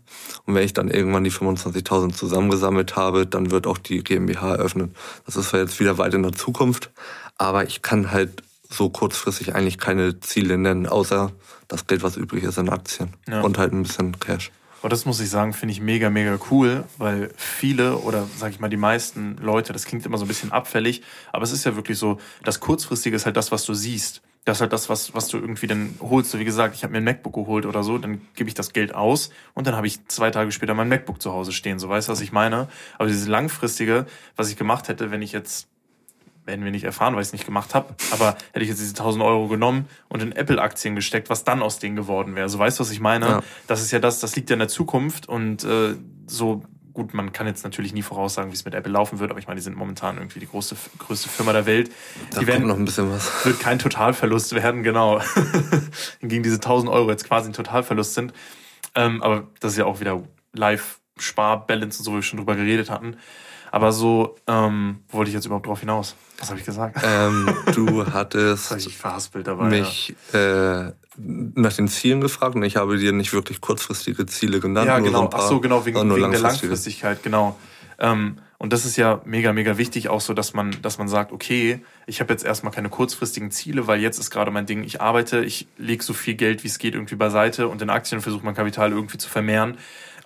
Und wenn ich dann irgendwann die 25.000 zusammengesammelt habe, dann wird auch die GmbH eröffnet. Das ist zwar jetzt wieder weit in der Zukunft, aber ich kann halt so kurzfristig eigentlich keine Ziele nennen, außer das Geld, was übrig ist in Aktien ja. und halt ein bisschen Cash. Aber das muss ich sagen, finde ich mega, mega cool, weil viele oder sag ich mal die meisten Leute, das klingt immer so ein bisschen abfällig, aber es ist ja wirklich so, das Kurzfristige ist halt das, was du siehst. Das ist halt das, was, was du irgendwie dann holst. So wie gesagt, ich habe mir ein MacBook geholt oder so, dann gebe ich das Geld aus und dann habe ich zwei Tage später mein MacBook zu Hause stehen. So weißt du, was ich meine? Aber dieses Langfristige, was ich gemacht hätte, wenn ich jetzt werden wir nicht erfahren, weil ich es nicht gemacht habe. Aber hätte ich jetzt diese 1000 Euro genommen und in Apple-Aktien gesteckt, was dann aus denen geworden wäre. So weißt du, was ich meine? Ja. Das ist ja das, das liegt ja in der Zukunft und äh, so gut, man kann jetzt natürlich nie voraussagen, wie es mit Apple laufen wird, aber ich meine, die sind momentan irgendwie die große, größte Firma der Welt. Da die werden, noch ein bisschen was. Wird kein Totalverlust werden, genau. Gegen diese 1000 Euro jetzt quasi ein Totalverlust sind. Ähm, aber das ist ja auch wieder Live-Spar-Balance und so, wie wir schon drüber geredet hatten. Aber so, ähm, wo wollte ich jetzt überhaupt drauf hinaus? Was habe ich gesagt? Ähm, du hattest dabei, mich ja. äh, nach den Zielen gefragt und ich habe dir nicht wirklich kurzfristige Ziele genannt. Ja, genau. So Ach so, genau, wegen, wegen der Langfristigkeit, genau. Ähm, und das ist ja mega, mega wichtig, auch so, dass man, dass man sagt, okay, ich habe jetzt erstmal keine kurzfristigen Ziele, weil jetzt ist gerade mein Ding, ich arbeite, ich lege so viel Geld, wie es geht, irgendwie beiseite und in Aktien versuche mein Kapital irgendwie zu vermehren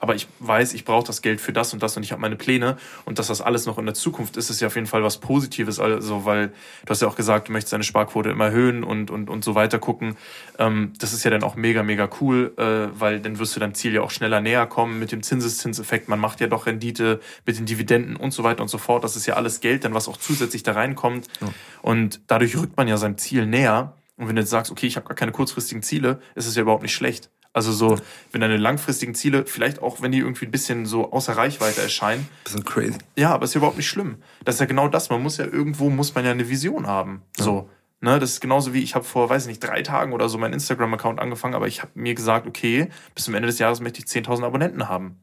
aber ich weiß, ich brauche das Geld für das und das und ich habe meine Pläne und dass das alles noch in der Zukunft ist, ist ja auf jeden Fall was Positives, also weil du hast ja auch gesagt, du möchtest deine Sparquote immer erhöhen und, und, und so weiter gucken. Ähm, das ist ja dann auch mega, mega cool, äh, weil dann wirst du deinem Ziel ja auch schneller näher kommen mit dem Zinseszinseffekt. Man macht ja doch Rendite mit den Dividenden und so weiter und so fort. Das ist ja alles Geld, dann was auch zusätzlich da reinkommt. Ja. Und dadurch rückt man ja seinem Ziel näher. Und wenn du jetzt sagst, okay, ich habe gar keine kurzfristigen Ziele, ist es ja überhaupt nicht schlecht. Also so, wenn deine langfristigen Ziele, vielleicht auch wenn die irgendwie ein bisschen so außer Reichweite erscheinen. Bisschen crazy. Ja, aber ist ja überhaupt nicht schlimm. Das ist ja genau das. Man muss ja irgendwo, muss man ja eine Vision haben. Ja. So. Ne, das ist genauso wie, ich habe vor, weiß ich nicht, drei Tagen oder so meinen Instagram-Account angefangen, aber ich habe mir gesagt, okay, bis zum Ende des Jahres möchte ich 10.000 Abonnenten haben.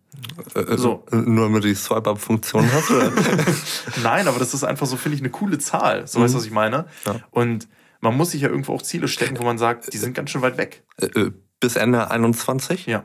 Äh, äh, so. Nur damit die Swipe-Up-Funktion hast? Nein, aber das ist einfach so, finde ich, eine coole Zahl. So mhm. weißt du, was ich meine? Ja. Und man muss sich ja irgendwo auch Ziele stecken, wo man sagt, die sind ganz schön weit weg. Äh, äh bis Ende 21? Ja.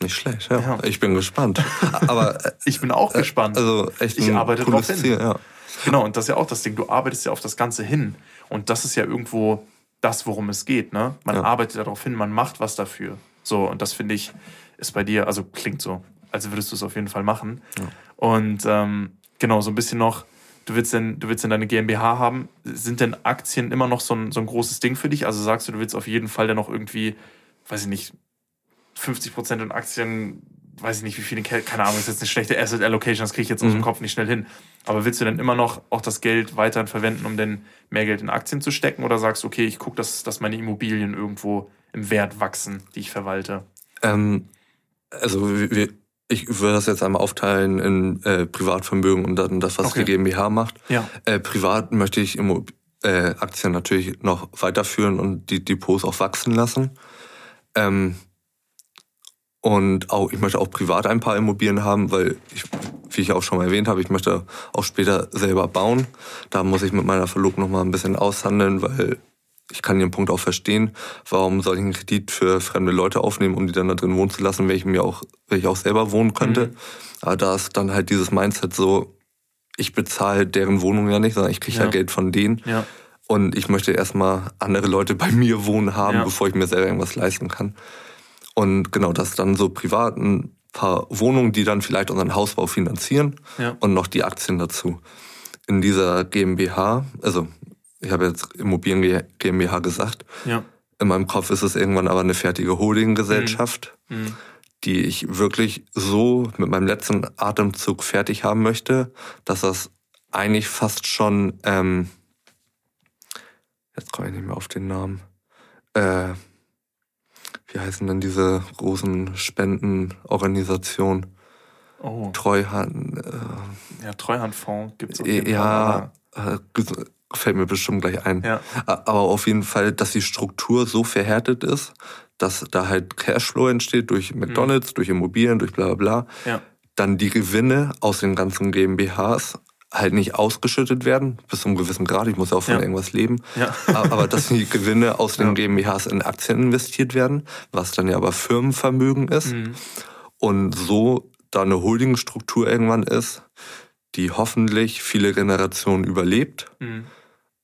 Nicht schlecht, ja. ja. Ich bin gespannt. Aber äh, ich bin auch gespannt. Also echt ich arbeite drauf hin. Ziel, ja. Genau, und das ist ja auch das Ding. Du arbeitest ja auf das Ganze hin. Und das ist ja irgendwo das, worum es geht. Ne? Man ja. arbeitet darauf hin, man macht was dafür. So, und das finde ich, ist bei dir, also klingt so, als würdest du es auf jeden Fall machen. Ja. Und ähm, genau, so ein bisschen noch, du willst denn, du willst denn deine GmbH haben. Sind denn Aktien immer noch so ein, so ein großes Ding für dich? Also sagst du, du willst auf jeden Fall dann noch irgendwie weiß ich nicht, 50 Prozent in Aktien, weiß ich nicht, wie viele, keine Ahnung, ist jetzt eine schlechte Asset Allocation, das kriege ich jetzt mhm. aus dem mhm. Kopf nicht schnell hin. Aber willst du dann immer noch auch das Geld weiterhin verwenden, um dann mehr Geld in Aktien zu stecken? Oder sagst du, okay, ich gucke, dass, dass meine Immobilien irgendwo im Wert wachsen, die ich verwalte? Ähm, also wir, ich würde das jetzt einmal aufteilen in äh, Privatvermögen und dann das, was okay. die GmbH macht. Ja. Äh, privat möchte ich Immo äh, Aktien natürlich noch weiterführen und die Depots auch wachsen lassen. Ähm, und auch, ich möchte auch privat ein paar Immobilien haben, weil ich, wie ich auch schon mal erwähnt habe, ich möchte auch später selber bauen. Da muss ich mit meiner Verlobten noch mal ein bisschen aushandeln, weil ich kann den Punkt auch verstehen. Warum soll ich einen Kredit für fremde Leute aufnehmen, um die dann da drin wohnen zu lassen, wenn ich mir auch, wenn ich auch selber wohnen könnte? Mhm. Aber da ist dann halt dieses Mindset so, ich bezahle deren Wohnung ja nicht, sondern ich kriege ja. ja Geld von denen. Ja. Und ich möchte erstmal andere Leute bei mir wohnen haben, ja. bevor ich mir selber irgendwas leisten kann. Und genau, das dann so privat ein paar Wohnungen, die dann vielleicht unseren Hausbau finanzieren ja. und noch die Aktien dazu. In dieser GmbH, also ich habe jetzt Immobilien GmbH gesagt, ja. in meinem Kopf ist es irgendwann aber eine fertige Holdinggesellschaft, mhm. Mhm. die ich wirklich so mit meinem letzten Atemzug fertig haben möchte, dass das eigentlich fast schon ähm, jetzt komme ich nicht mehr auf den Namen. Äh, wie heißen denn diese großen Spendenorganisationen? Oh. Treuhand. Äh, ja, Treuhandfonds gibt es. Ja, äh, fällt mir bestimmt gleich ein. Ja. Aber auf jeden Fall, dass die Struktur so verhärtet ist, dass da halt Cashflow entsteht durch McDonalds, mhm. durch Immobilien, durch bla bla bla. Ja. Dann die Gewinne aus den ganzen GmbHs halt nicht ausgeschüttet werden, bis zu einem gewissen Grad. Ich muss ja auch von Ja. irgendwas leben. Ja. Aber dass die Gewinne aus den. GmbHs in Aktien investiert werden, was dann ja aber Firmenvermögen ist. Mhm. Und so da eine Holdingstruktur irgendwann ist, die hoffentlich viele Generationen überlebt. Mhm.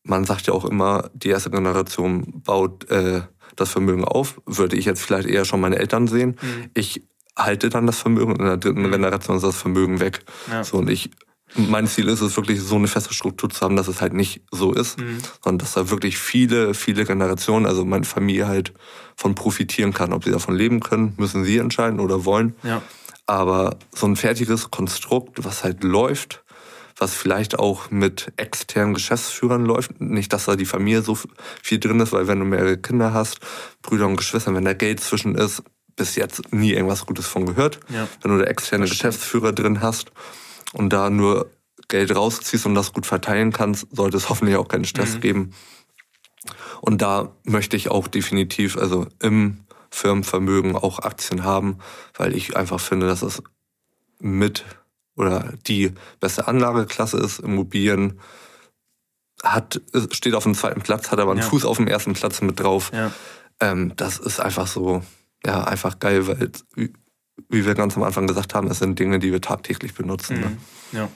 Man sagt ja auch immer, die erste Generation baut äh, das Vermögen auf. Würde ich jetzt vielleicht eher schon meine Eltern sehen. Mhm. Ich halte dann das Vermögen und in der dritten Mhm. Generation ist das Vermögen weg. Ja. So und ich, mein Ziel ist es wirklich so eine feste Struktur zu haben, dass es halt nicht so ist, Mhm. sondern dass da wirklich viele, viele Generationen, also meine Familie halt von profitieren kann. Ob sie davon leben können, müssen sie entscheiden oder wollen. Ja. Aber so ein fertiges Konstrukt, was halt läuft, was vielleicht auch mit externen Geschäftsführern läuft, nicht, dass da die Familie so viel drin ist, weil wenn du mehrere Kinder hast, Brüder und Geschwister, wenn da Geld zwischen ist, bis jetzt nie irgendwas Gutes von gehört. Ja. Wenn du da externe Geschäftsführer drin hast und da nur Geld rausziehst und das gut verteilen kannst, sollte es hoffentlich auch keinen Stress Mhm. geben. Und da möchte ich auch definitiv, also im Firmenvermögen auch Aktien haben, weil ich einfach finde, dass es mit oder die beste Anlageklasse ist. Immobilien hat, steht auf dem zweiten Platz, hat aber einen Ja. Fuß auf dem ersten Platz mit drauf. Ja. Ähm, das ist einfach so, ja, einfach geil, weil, wie- wir ganz am Anfang gesagt haben, es sind Dinge, die wir tagtäglich benutzen. Ne? Mhm. Ja.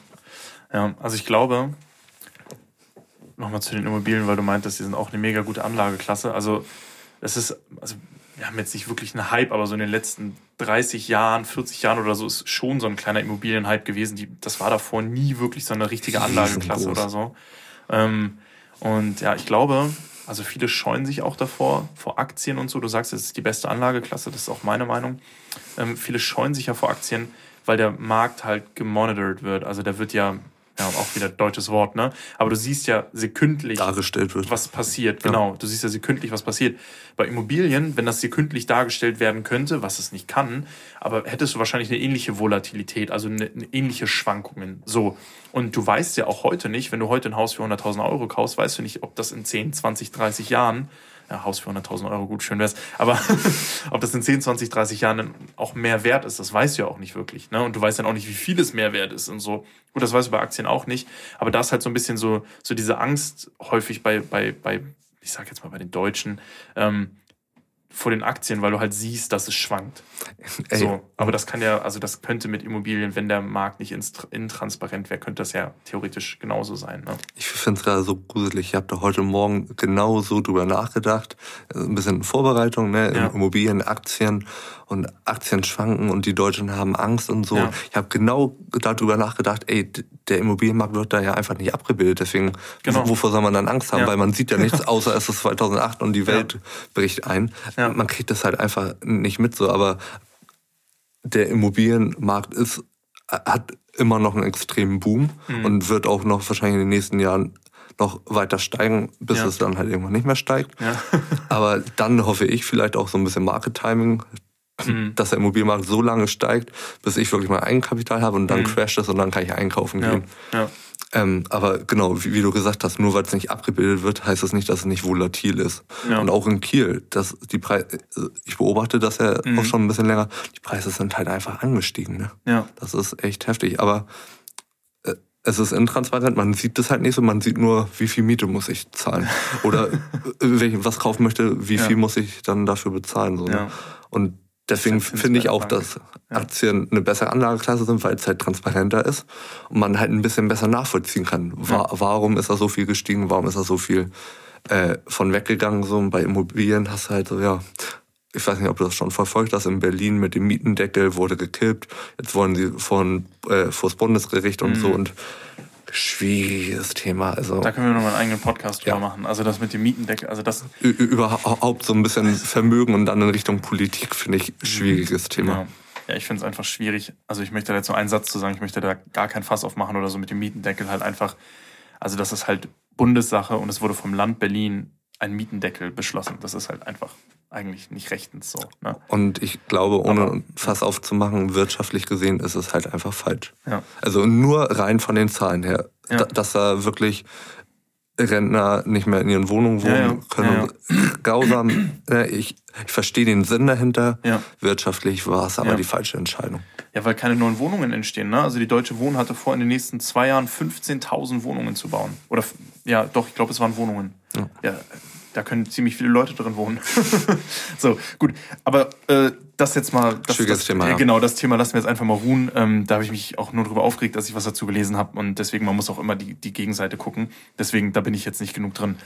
ja, also ich glaube, nochmal zu den Immobilien, weil du meintest, die sind auch eine mega gute Anlageklasse. Also es ist, also wir haben jetzt nicht wirklich einen Hype, aber so in den letzten 30 Jahren, 40 Jahren oder so ist schon so ein kleiner Immobilienhype gewesen. Die, das war davor nie wirklich so eine richtige Anlageklasse oder so. Ähm, und ja, ich glaube, also viele scheuen sich auch davor, vor Aktien und so. Du sagst, es ist die beste Anlageklasse, das ist auch meine Meinung. Ähm, viele scheuen sich ja vor Aktien, weil der Markt halt gemonitort wird. Also der wird ja, ja auch wieder deutsches Wort, ne? Aber du siehst ja sekündlich, Dargestellt wird. was passiert. Genau, du siehst ja sekündlich, was passiert. Bei Immobilien, wenn das sekündlich dargestellt werden könnte, was es nicht kann, aber hättest du wahrscheinlich eine ähnliche Volatilität, also eine, eine ähnliche Schwankungen. So. Und du weißt ja auch heute nicht, wenn du heute ein Haus für 100.000 Euro kaufst, weißt du nicht, ob das in 10, 20, 30 Jahren ja, Haus für 100.000 Euro, gut, schön wär's. Aber ob das in 10, 20, 30 Jahren dann auch mehr wert ist, das weißt du ja auch nicht wirklich. Ne? Und du weißt dann auch nicht, wie viel es mehr wert ist und so. Gut, das weißt du bei Aktien auch nicht. Aber da ist halt so ein bisschen so, so diese Angst häufig bei, bei, bei, ich sag jetzt mal bei den Deutschen, ähm, vor den Aktien, weil du halt siehst, dass es schwankt. Ey, So, aber das kann ja, also das könnte mit Immobilien, wenn der Markt nicht intransparent wäre, könnte das ja theoretisch genauso sein. Ne? Ich finde es gerade so gruselig. Ich habe da heute Morgen genau so drüber nachgedacht. Ein bisschen in Vorbereitung, ne? Ja. Immobilien, Aktien und Aktien schwanken und die Deutschen haben Angst und so. Ja. Ich habe genau darüber nachgedacht, ey, der Immobilienmarkt wird da ja einfach nicht abgebildet. Deswegen, Genau. wovor soll man dann Angst haben? Ja. Weil man sieht ja nichts, außer es ist 2008 und die Welt bricht ein. Ja. Man kriegt das halt einfach nicht mit so. Aber der Immobilienmarkt ist, hat immer noch einen extremen Boom Mhm. und wird auch noch wahrscheinlich in den nächsten Jahren noch weiter steigen, bis Ja. es dann halt irgendwann nicht mehr steigt. Ja. Aber dann hoffe ich vielleicht auch so ein bisschen Market Timing, Mhm. dass der Immobilienmarkt so lange steigt, bis ich wirklich mein Eigenkapital habe und dann Mhm. crasht es und dann kann ich einkaufen Ja. gehen. Ja. Ähm, aber genau, wie, wie du gesagt hast, nur weil es nicht abgebildet wird, heißt das nicht, dass es nicht volatil ist. Ja. Und auch in Kiel, dass die Preise, ich beobachte das ja Mhm. auch schon ein bisschen länger, die Preise sind halt einfach angestiegen. Ne? ja. Das ist echt heftig. Aber äh, es ist intransparent, man sieht das halt nicht so, man sieht nur, wie viel Miete muss ich zahlen. Oder äh, wenn ich was kaufen möchte, wie Ja. viel muss ich dann dafür bezahlen. So, ne? Und deswegen finde ich auch, dass. Aktien eine bessere Anlageklasse sind, weil es halt transparenter ist und man halt ein bisschen besser nachvollziehen kann. Wa Warum ist da so viel gestiegen? Warum ist da so viel äh, von weggegangen? So und bei Immobilien hast du halt so, ja, ich weiß nicht, ob du das schon verfolgt hast, in Berlin mit dem Mietendeckel wurde gekippt. Jetzt wollen sie von, äh, vor das Bundesgericht und Mhm. so und schwieriges Thema. Also Da können wir nochmal einen eigenen Podcast drüber Ja. machen. Also das mit dem Mietendeckel, also das ü- überhaupt so ein bisschen Vermögen und dann in Richtung Politik finde ich schwieriges Thema. Ja, ja ich finde es einfach schwierig. Also ich möchte da jetzt nur einen Satz zu sagen, ich möchte da gar kein Fass aufmachen oder so mit dem Mietendeckel halt einfach. Also das ist halt Bundessache und es wurde vom Land Berlin ein Mietendeckel beschlossen. Das ist halt einfach eigentlich nicht rechtens so. Ne? Und ich glaube, ohne Aber- Fass aufzumachen, wirtschaftlich gesehen ist es halt einfach falsch. Ja. Also nur rein von den Zahlen her, Ja. da- dass da wirklich Rentner nicht mehr in ihren Wohnungen wohnen Ja, können. Grausam. Ne, Ich, ich verstehe den Sinn dahinter. Wirtschaftlich war es aber die falsche Entscheidung. Ja, weil keine neuen Wohnungen entstehen. Ne? Also die Deutsche Wohnen hatte vor, in den nächsten zwei Jahren 15.000 Wohnungen zu bauen. Oder ja, doch, ich glaube, es waren Wohnungen. Ja. Da können ziemlich viele Leute drin wohnen. so, gut. Aber äh, das jetzt mal. Das, Schwieriges das, Thema, äh. Genau, das Thema lassen wir jetzt einfach mal ruhen. Ähm, da habe ich mich auch nur darüber aufgeregt, dass ich was dazu gelesen habe. Und deswegen, man muss auch immer die, die Gegenseite gucken. Deswegen, da bin ich jetzt nicht genug drin.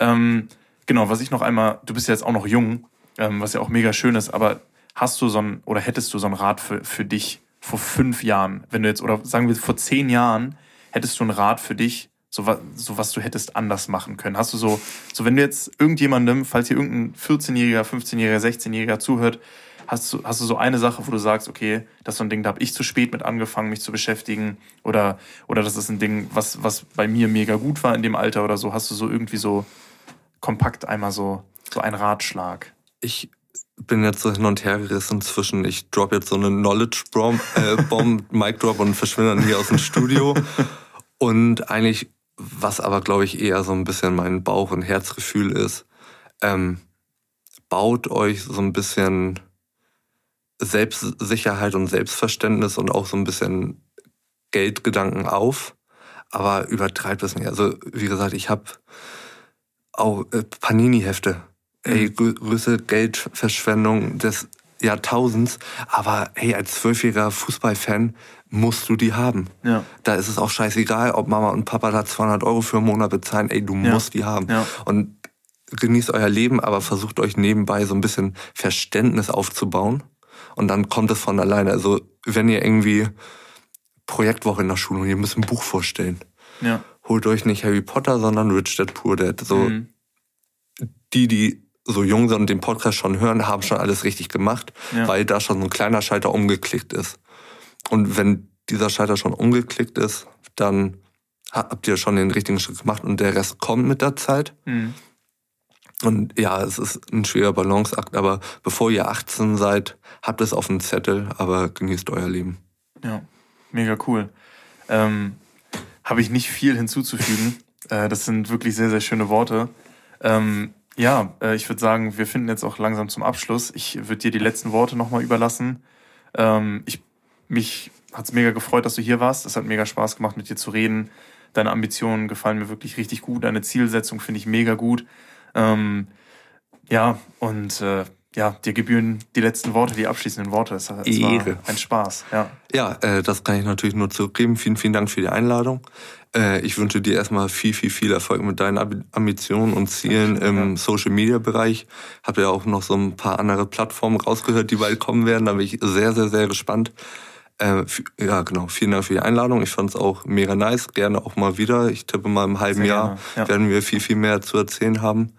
Ähm, genau, was ich noch einmal, du bist ja jetzt auch noch jung, ähm, was ja auch mega schön ist, aber hast du so ein, oder hättest du so einen Rat für, für dich vor fünf Jahren, wenn du jetzt, oder sagen wir vor zehn Jahren, hättest du einen Rat für dich, so, so was du hättest anders machen können? Hast du so, so wenn du jetzt irgendjemandem, falls hier irgendein 14-Jähriger, 15-Jähriger, 16-Jähriger zuhört, hast du, hast du so eine Sache, wo du sagst, okay, das ist so ein Ding, da habe ich zu spät mit angefangen, mich zu beschäftigen, oder, oder das ist ein Ding, was, was bei mir mega gut war in dem Alter oder so, hast du so irgendwie so kompakt einmal so, so einen Ratschlag? Ich bin jetzt so hin und her gerissen zwischen, ich drop jetzt so eine Knowledge Bomb, äh, Bomb Mic Drop und verschwinde dann hier aus dem Studio. Und eigentlich, was aber glaube ich eher so ein bisschen mein Bauch- und Herzgefühl ist, ähm, baut euch so ein bisschen Selbstsicherheit und Selbstverständnis und auch so ein bisschen Geldgedanken auf, aber übertreibt es nicht. Also wie gesagt, ich habe auch äh, Panini-Hefte. Ey, grö größte Geldverschwendung des Jahrtausends. Aber hey, als zwölfjähriger Fußballfan musst du die haben. Ja. Da ist es auch scheißegal, ob Mama und Papa da 200 Euro für einen Monat bezahlen. Ey, du Ja. musst die haben. Ja. Und genießt euer Leben, aber versucht euch nebenbei so ein bisschen Verständnis aufzubauen. Und dann kommt es von alleine. Also wenn ihr irgendwie Projektwoche in der Schule und ihr müsst ein Buch vorstellen, Ja. holt euch nicht Harry Potter, sondern Rich Dad Poor Dad. So Mhm. die, die so jung sind und den Podcast schon hören, haben schon alles richtig gemacht, Ja. weil da schon so ein kleiner Schalter umgeklickt ist. Und wenn dieser Schalter schon umgeklickt ist, dann habt ihr schon den richtigen Schritt gemacht und der Rest kommt mit der Zeit. Mhm. Und ja, es ist ein schwerer Balanceakt, aber bevor ihr 18 seid, habt es auf dem Zettel, aber genießt euer Leben. Ja, mega cool. Ähm, Habe ich nicht viel hinzuzufügen. Äh, das sind wirklich sehr, sehr schöne Worte. Ähm, ja, äh, ich würde sagen, wir finden jetzt auch langsam zum Abschluss. Ich würde dir die letzten Worte nochmal überlassen. Ähm, ich, mich hat es mega gefreut, dass du hier warst. Es hat mega Spaß gemacht, mit dir zu reden. Deine Ambitionen gefallen mir wirklich richtig gut. Deine Zielsetzung finde ich mega gut. Ähm, ja, und äh, ja, dir gebühren die letzten Worte, die abschließenden Worte. Es, es war ein Spaß. Ja. Ja, äh, das kann ich natürlich nur zurückgeben. Vielen, vielen Dank für die Einladung. Äh, ich wünsche dir erstmal viel, viel, viel Erfolg mit deinen Ambitionen und Zielen im Social Media Bereich. Hab ja auch noch so ein paar andere Plattformen rausgehört, die bald kommen werden. Da bin ich sehr, sehr, sehr gespannt. Äh, ja, genau. Vielen Dank für die Einladung. Ich fand es auch mega nice. Gerne auch mal wieder. Ich tippe mal im halben Sehr Jahr ja. werden wir viel, viel mehr zu erzählen haben.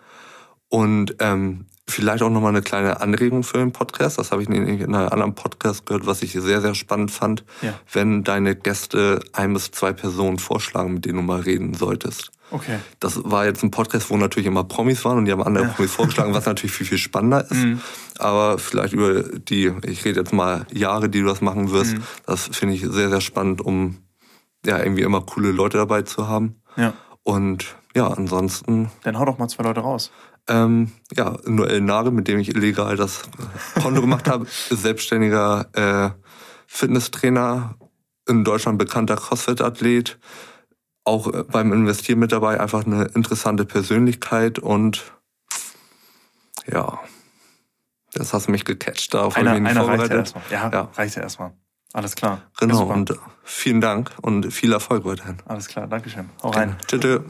Und ähm, vielleicht auch nochmal eine kleine Anregung für den Podcast. Das habe ich in einem anderen Podcast gehört, was ich sehr, sehr spannend fand. Ja. Wenn deine Gäste ein bis zwei Personen vorschlagen, mit denen du mal reden solltest. Okay. Das war jetzt ein Podcast, wo natürlich immer Promis waren und die haben andere Promis vorgeschlagen, was natürlich viel, viel spannender ist. Mhm. Aber vielleicht über die, ich rede jetzt mal Jahre, die du das machen wirst, Mhm. das finde ich sehr, sehr spannend, um ja irgendwie immer coole Leute dabei zu haben. Ja. Und ja, ansonsten Dann hau doch mal zwei Leute raus. ähm, ja, Noel Nare, mit dem ich illegal das Konto gemacht habe, selbstständiger äh, Fitnesstrainer, in Deutschland bekannter CrossFit-Athlet, auch äh, beim Investieren mit dabei, einfach eine interessante Persönlichkeit und ja, das hast mich gecatcht. Habe Einer, einer reicht ja erstmal. Ja, Ja. reicht ja erstmal. Alles klar. Genau, und vielen Dank und viel Erfolg weiterhin. Alles klar, Dankeschön. Hau rein. Tschüss.